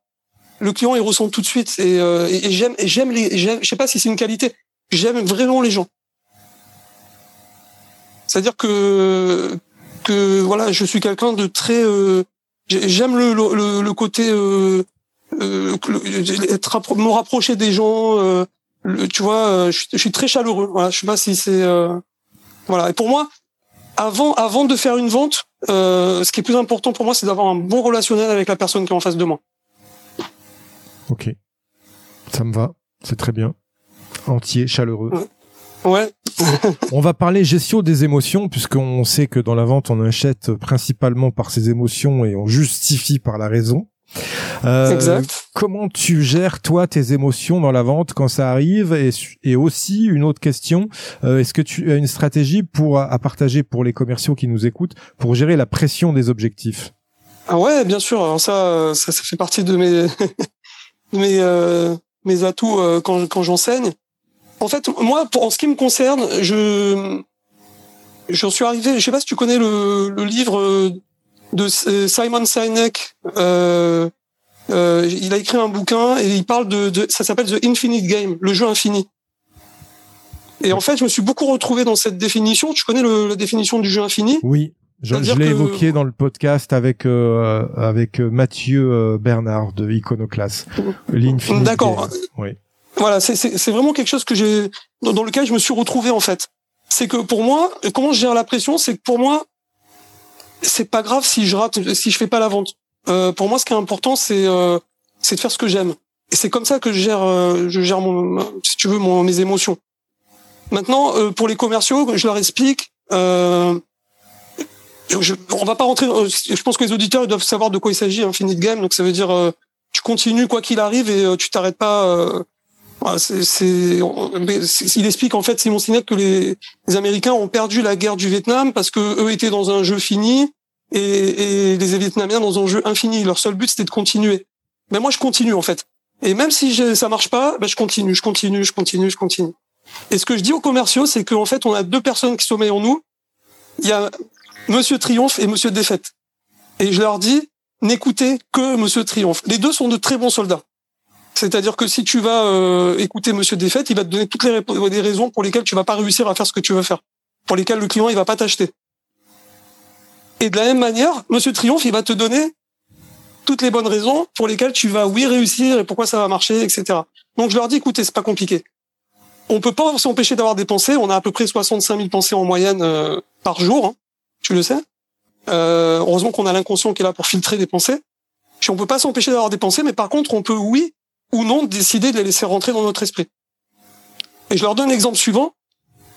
le client, il ressent tout de suite et, euh, et, j'aime, j'aime les, je sais pas si c'est une qualité. J'aime vraiment les gens. C'est-à-dire que que voilà, je suis quelqu'un de très, euh, j'aime le, le, le, côté euh, euh, être, me rapprocher des gens tu vois, euh, je, suis très chaleureux. Voilà, je sais pas si c'est euh, voilà. Et pour moi, avant avant de faire une vente, euh, ce qui est plus important pour moi, c'est d'avoir un bon relationnel avec la personne qui est en face de moi. Ok, ça me va, c'est très bien. Entier, chaleureux. Ouais. On va parler gestion des émotions, puisqu'on sait que dans la vente, on achète principalement par ses émotions et on justifie par la raison. Euh, exact. Comment tu gères toi tes émotions dans la vente quand ça arrive? Et, et aussi une autre question, euh, est-ce que tu as une stratégie pour à partager pour les commerciaux qui nous écoutent pour gérer la pression des objectifs? Ah ouais, bien sûr. Alors ça, ça, ça fait partie de mes mes mes atouts quand quand j'enseigne. En fait, moi, pour, en ce qui me concerne, je j'en suis arrivé. Je sais pas si tu connais le, le livre de Simon Sinek. Euh, euh, il a écrit un bouquin et il parle de, de ça s'appelle The Infinite Game, le jeu infini. Et en fait, je me suis beaucoup retrouvé dans cette définition. Tu connais le, la définition du jeu infini? Oui, je, je l'ai évoqué dans le podcast avec euh, avec euh, Mathieu euh, Bernard de Iconoclast. L'infinite. D'accord. Oui. Voilà, c'est vraiment quelque chose que j'ai dans, lequel je me suis retrouvé en fait. C'est que pour moi, comment je gère la pression, c'est que pour moi, c'est pas grave si je rate, si je fais pas la vente. Euh, pour moi, ce qui est important, c'est euh, c'est de faire ce que j'aime. Et c'est comme ça que je gère, euh, je gère mon, si tu veux, mon, mes émotions. Maintenant, euh, pour les commerciaux, je leur explique. Euh, je, on va pas rentrer. je pense que les auditeurs ils doivent savoir de quoi il s'agit. Infinite Game, donc ça veut dire tu continues quoi qu'il arrive et tu t'arrêtes pas. C'est, il explique en fait Simon Sinek que les, Américains ont perdu la guerre du Vietnam parce que eux étaient dans un jeu fini et, les Vietnamiens dans un jeu infini. Leur seul but c'était de continuer. Mais moi je continue en fait. Et même si je, ça marche pas, ben je continue, je continue, je continue, je continue. Et ce que je dis aux commerciaux, c'est qu'en fait on a deux personnes qui sommeillent en nous. Il y a Monsieur Triomphe et Monsieur Défaite. Et je leur dis n'écoutez que Monsieur Triomphe. Les deux sont de très bons soldats. C'est-à-dire que si tu vas euh, écouter Monsieur Défaite, il va te donner toutes les, les raisons pour lesquelles tu vas pas réussir à faire ce que tu veux faire, pour lesquelles le client il va pas t'acheter. Et de la même manière, Monsieur Triomphe, il va te donner toutes les bonnes raisons pour lesquelles tu vas oui réussir et pourquoi ça va marcher, etc. Donc je leur dis, écoutez, c'est pas compliqué. On peut pas s'empêcher d'avoir des pensées. On a à peu près 65 000 pensées en moyenne euh, par jour. Hein, tu le sais. Euh, heureusement qu'on a l'inconscient qui est là pour filtrer des pensées. Puis on peut pas s'empêcher d'avoir des pensées, mais par contre, on peut oui ou non décider de les laisser rentrer dans notre esprit. Et je leur donne l'exemple suivant.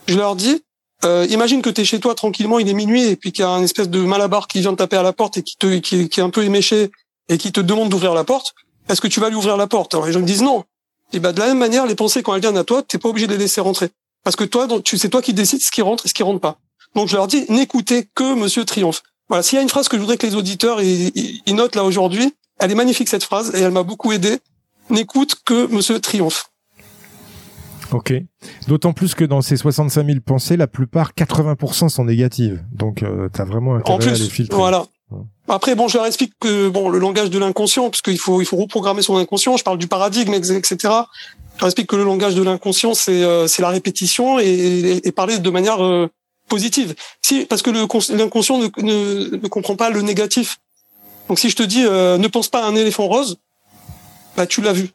Je leur dis, euh, imagine que tu es chez toi tranquillement, il est minuit et puis qu'il y a un espèce de malabar qui vient de taper à la porte et qui te qui, est un peu éméché et qui te demande d'ouvrir la porte. Est-ce que tu vas lui ouvrir la porte? Alors les gens me disent non. Et ben de la même manière, les pensées quand elles viennent à toi, t'es pas obligé de les laisser rentrer parce que toi, c'est toi qui décides ce qui rentre et ce qui rentre pas. Donc je leur dis n'écoutez que Monsieur Triomphe. Voilà, s'il y a une phrase que je voudrais que les auditeurs ils, ils notent là aujourd'hui, elle est magnifique cette phrase et elle m'a beaucoup aidé. N'écoute que Monsieur Triomphe. Ok. D'autant plus que dans ces 65 000 pensées, la plupart, 80% sont négatives. Donc, euh, tu as vraiment intérêt en plus, à les filtrer. Voilà. Après, bon, je leur explique que bon, le langage de l'inconscient, parce qu'il faut, il faut reprogrammer son inconscient. Je parle du paradigme, etc. Je leur explique que le langage de l'inconscient, c'est, euh, c'est la répétition et, et, parler de manière euh, positive. Si, parce que l'inconscient ne, ne, ne, comprend pas le négatif. Donc, si je te dis, euh, ne pense pas à un éléphant rose, bah, tu l'as vu.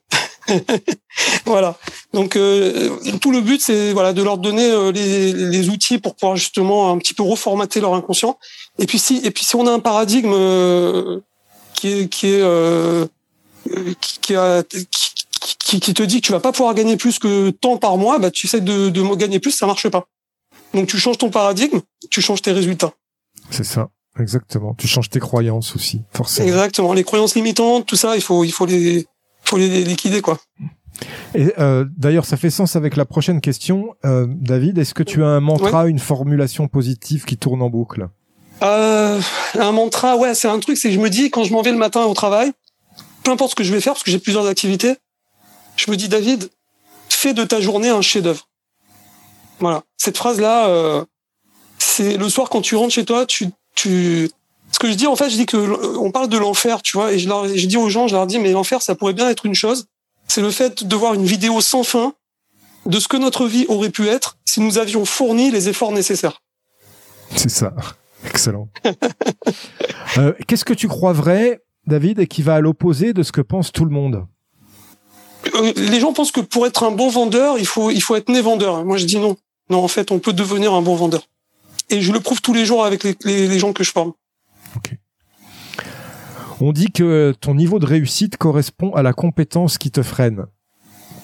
voilà. Donc euh, tout le but c'est voilà de leur donner euh, les, les, outils pour pouvoir justement un petit peu reformater leur inconscient. Et puis si et puis si on a un paradigme euh, qui est qui est qui, qui, a, qui, qui, te dit que tu vas pas pouvoir gagner plus que tant par mois, bah tu sais de, de gagner plus, ça marche pas. Donc tu changes ton paradigme, tu changes tes résultats. C'est ça. Exactement. Tu changes tes croyances aussi, forcément. Exactement. Les croyances limitantes, tout ça, il faut, il faut les, faut les liquider quoi. Et euh, d'ailleurs, ça fait sens avec la prochaine question, euh, David. Est-ce que tu as un mantra, une formulation positive qui tourne en boucle? Euh, Un mantra, ouais, c'est un truc. C'est que je me dis quand je m'en vais le matin au travail, peu importe ce que je vais faire, parce que j'ai plusieurs activités, je me dis David, fais de ta journée un chef-d'œuvre. Voilà. Cette phrase-là, c'est le soir quand tu rentres chez toi, tu, tu, ce que je dis en fait, je dis que on parle de l'enfer, tu vois, et je, leur, je dis aux gens, je leur dis, mais l'enfer, ça pourrait bien être une chose. C'est le fait de voir une vidéo sans fin de ce que notre vie aurait pu être si nous avions fourni les efforts nécessaires. C'est ça. Excellent. euh, Qu'est-ce que tu crois vrai, David, et qui va à l'opposé de ce que pense tout le monde? Euh, Les gens pensent que pour être un bon vendeur, il faut, il faut être né vendeur. Moi, je dis non. Non, en fait, on peut devenir un bon vendeur. Et je le prouve tous les jours avec les, les, les gens que je forme. On dit que ton niveau de réussite correspond à la compétence qui te freine.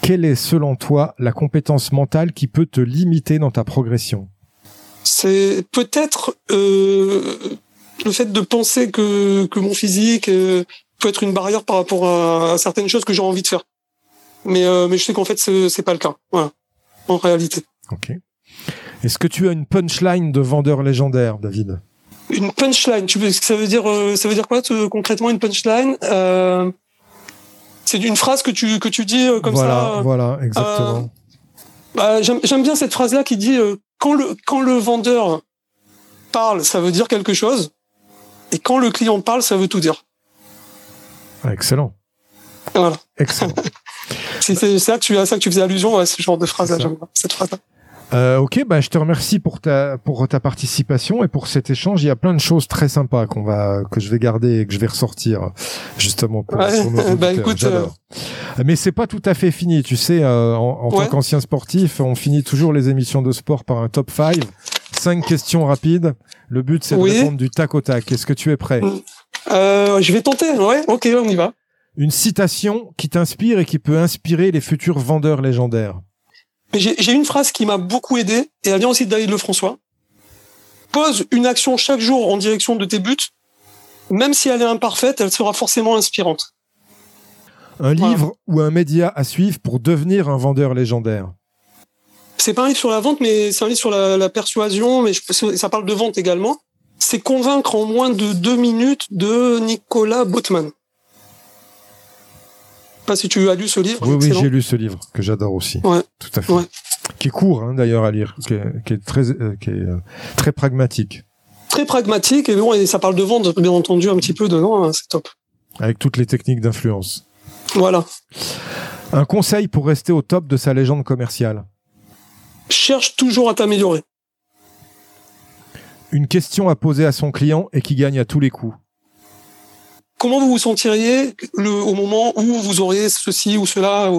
Quelle est selon toi la compétence mentale qui peut te limiter dans ta progression? C'est peut-être euh, le fait de penser que, que mon physique euh, peut être une barrière par rapport à, certaines choses que j'ai envie de faire. Mais, euh, mais je sais qu'en fait, c'est pas le cas. Voilà. En réalité. Ok. Est-ce que tu as une punchline de vendeur légendaire, David? Une punchline. Tu ça veut dire, euh, ça veut dire quoi concrètement une punchline? Euh, c'est une phrase que tu que tu dis comme voilà, ça. Voilà, exactement. Bah, J'aime bien cette phrase-là qui dit quand le quand le vendeur parle, ça veut dire quelque chose, et quand le client parle, ça veut tout dire. Ah, excellent. Voilà. Excellent. c'est ça que tu à ça que tu faisais allusion à ce genre de phrase-là. Cette phrase-là. Euh, ok, bah je te remercie pour ta pour ta participation et pour cet échange. Il y a plein de choses très sympas qu'on va que je vais garder et que je vais ressortir justement pour, ouais, nos bah écoute, euh... mais c'est pas tout à fait fini. Tu sais, euh, en, en ouais. tant qu'ancien sportif, on finit toujours les émissions de sport par un top 5 Cinq questions rapides. Le but c'est oui. de répondre du tac au tac. Est-ce que tu es prêt? Euh, Je vais tenter. Ouais, ok, on y va. Une citation qui t'inspire et qui peut inspirer les futurs vendeurs légendaires. J'ai une phrase qui m'a beaucoup aidé, et elle vient aussi de David Lefrançois. Pose une action chaque jour en direction de tes buts, même si elle est imparfaite, elle sera forcément inspirante. Un voilà. livre ou un média à suivre pour devenir un vendeur légendaire. C'est pas un livre sur la vente, mais c'est un livre sur la, la persuasion, mais je, ça parle de vente également. C'est Convaincre en moins de deux minutes de Nicolas Botman pas si tu as lu ce livre. Oui, oui, j'ai lu ce livre que j'adore aussi. Ouais. Tout à fait. Ouais. Qui est court hein, d'ailleurs à lire, qui est, qui est très, euh, qui est euh, très pragmatique. Très pragmatique et bon, et ça parle de vente bien entendu un petit peu dedans, hein, c'est top. Avec toutes les techniques d'influence. Voilà. Un conseil pour rester au top de sa légende commerciale? Cherche toujours à t'améliorer. Une question à poser à son client et qui gagne à tous les coups comment vous vous sentiriez le, au moment où vous auriez ceci ou cela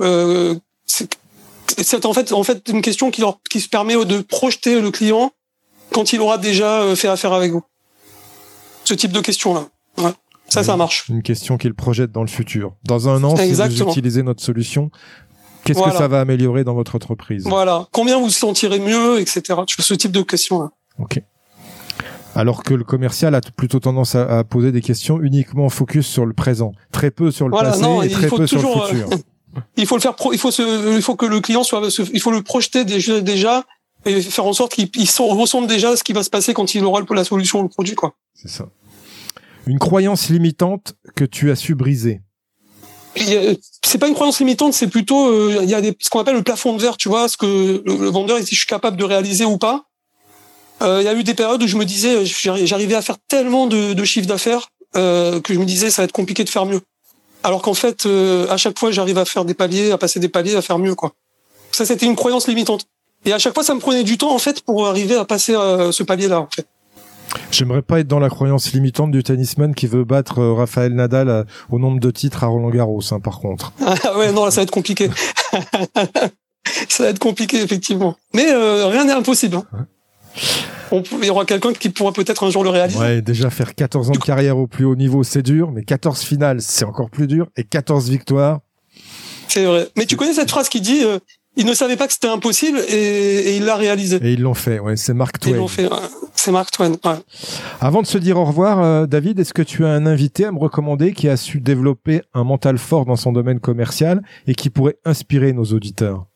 euh, C'est en fait, en fait une question qui, leur, qui se permet de projeter le client quand il aura déjà fait affaire avec vous. Ce type de question-là. Ouais. Ça, oui, ça marche. Une question qu'il projette dans le futur. Dans un an, Exactement. si vous utilisez notre solution, qu'est-ce voilà. que ça va améliorer dans votre entreprise? Voilà. Combien vous vous sentirez mieux, etc. Ce type de questions-là. Ok alors que le commercial a plutôt tendance à, à, poser des questions uniquement focus sur le présent, très peu sur le voilà, passé non, et très peu sur le futur. Euh, il faut le faire, pro, il faut se, il faut que le client soit, il faut le projeter déjà, et faire en sorte qu'il ressente déjà ce qui va se passer quand il aura la solution, le produit, quoi. C'est ça. Une croyance limitante que tu as su briser. C'est pas une croyance limitante, c'est plutôt euh, il y a des, ce qu'on appelle le plafond de verre, tu vois, ce que le, le vendeur, si je suis capable de réaliser ou pas. Il euh, y a eu des périodes où je me disais, j'arrivais à faire tellement de, de chiffre d'affaires euh, que je me disais, ça va être compliqué de faire mieux. Alors qu'en fait, euh, à chaque fois, j'arrive à faire des paliers, à passer des paliers, à faire mieux, quoi. Ça, c'était une croyance limitante. Et à chaque fois, ça me prenait du temps, en fait, pour arriver à passer euh, ce palier-là, en fait. J'aimerais pas être dans la croyance limitante du tennisman qui veut battre euh, Raphaël Nadal au nombre de titres à Roland Garros, hein, par contre. Ah ouais, non, là, ça va être compliqué. ça va être compliqué, effectivement. Mais euh, rien n'est impossible. Hein. On, il y aura quelqu'un qui pourra peut-être un jour le réaliser. Ouais, déjà faire 14 ans de carrière au plus haut niveau, c'est dur, mais 14 finales, c'est encore plus dur, et 14 victoires. C'est vrai. Mais tu connais cette phrase qui dit, euh, il ne savait pas que c'était impossible et, et il l'a réalisé. Et ils l'ont fait, ouais, c'est Mark Twain. Ils l'ont fait, ouais. c'est Mark Twain. Ouais. Avant de se dire au revoir, euh, David, est-ce que tu as un invité à me recommander qui a su développer un mental fort dans son domaine commercial et qui pourrait inspirer nos auditeurs?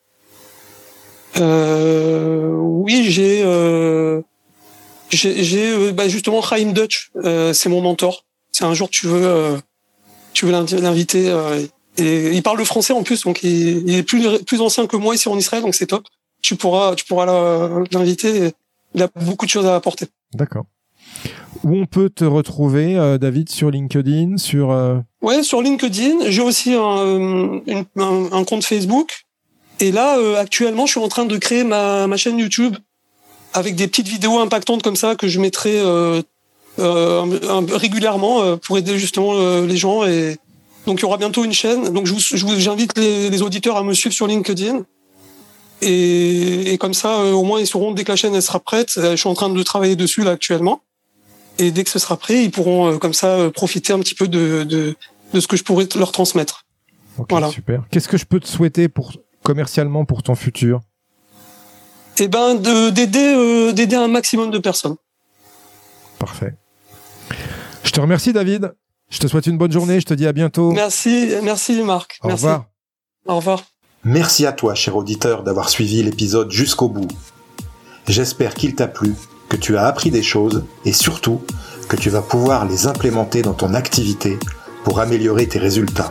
Oui, j'ai euh, j'ai bah justement Chaim Dutch, euh, c'est mon mentor. C'est un jour tu veux euh, tu veux l'inviter euh, et il parle le français en plus donc il, il, est plus plus ancien que moi ici en Israël donc c'est top. Tu pourras tu pourras l'inviter. Il a beaucoup de choses à apporter. D'accord. Où on peut te retrouver, euh, David, sur LinkedIn, sur euh... Ouais, sur LinkedIn. J'ai aussi un, une, un, un, compte Facebook. Et là, euh, actuellement, je suis en train de créer ma, ma chaîne YouTube avec des petites vidéos impactantes comme ça que je mettrai euh, euh, régulièrement euh, pour aider justement euh, les gens. Et donc il y aura bientôt une chaîne. Donc je vous, j'invite les, les, auditeurs à me suivre sur LinkedIn. Et, et comme ça, euh, au moins ils sauront dès que la chaîne elle sera prête. Je suis en train de travailler dessus là actuellement. Et dès que ce sera prêt, ils pourront euh, comme ça profiter un petit peu de, de, de ce que je pourrais leur transmettre. Okay, voilà. Super. Qu'est-ce que je peux te souhaiter pour commercialement pour ton futur eh ben d'aider euh, d'aider un maximum de personnes. Parfait. Je te remercie David. Je te souhaite une bonne journée. Je te dis à bientôt. Merci, merci Marc. Au merci. revoir. Au revoir. Merci à toi, cher auditeur, d'avoir suivi l'épisode jusqu'au bout. J'espère qu'il t'a plu, que tu as appris des choses et surtout que tu vas pouvoir les implémenter dans ton activité pour améliorer tes résultats.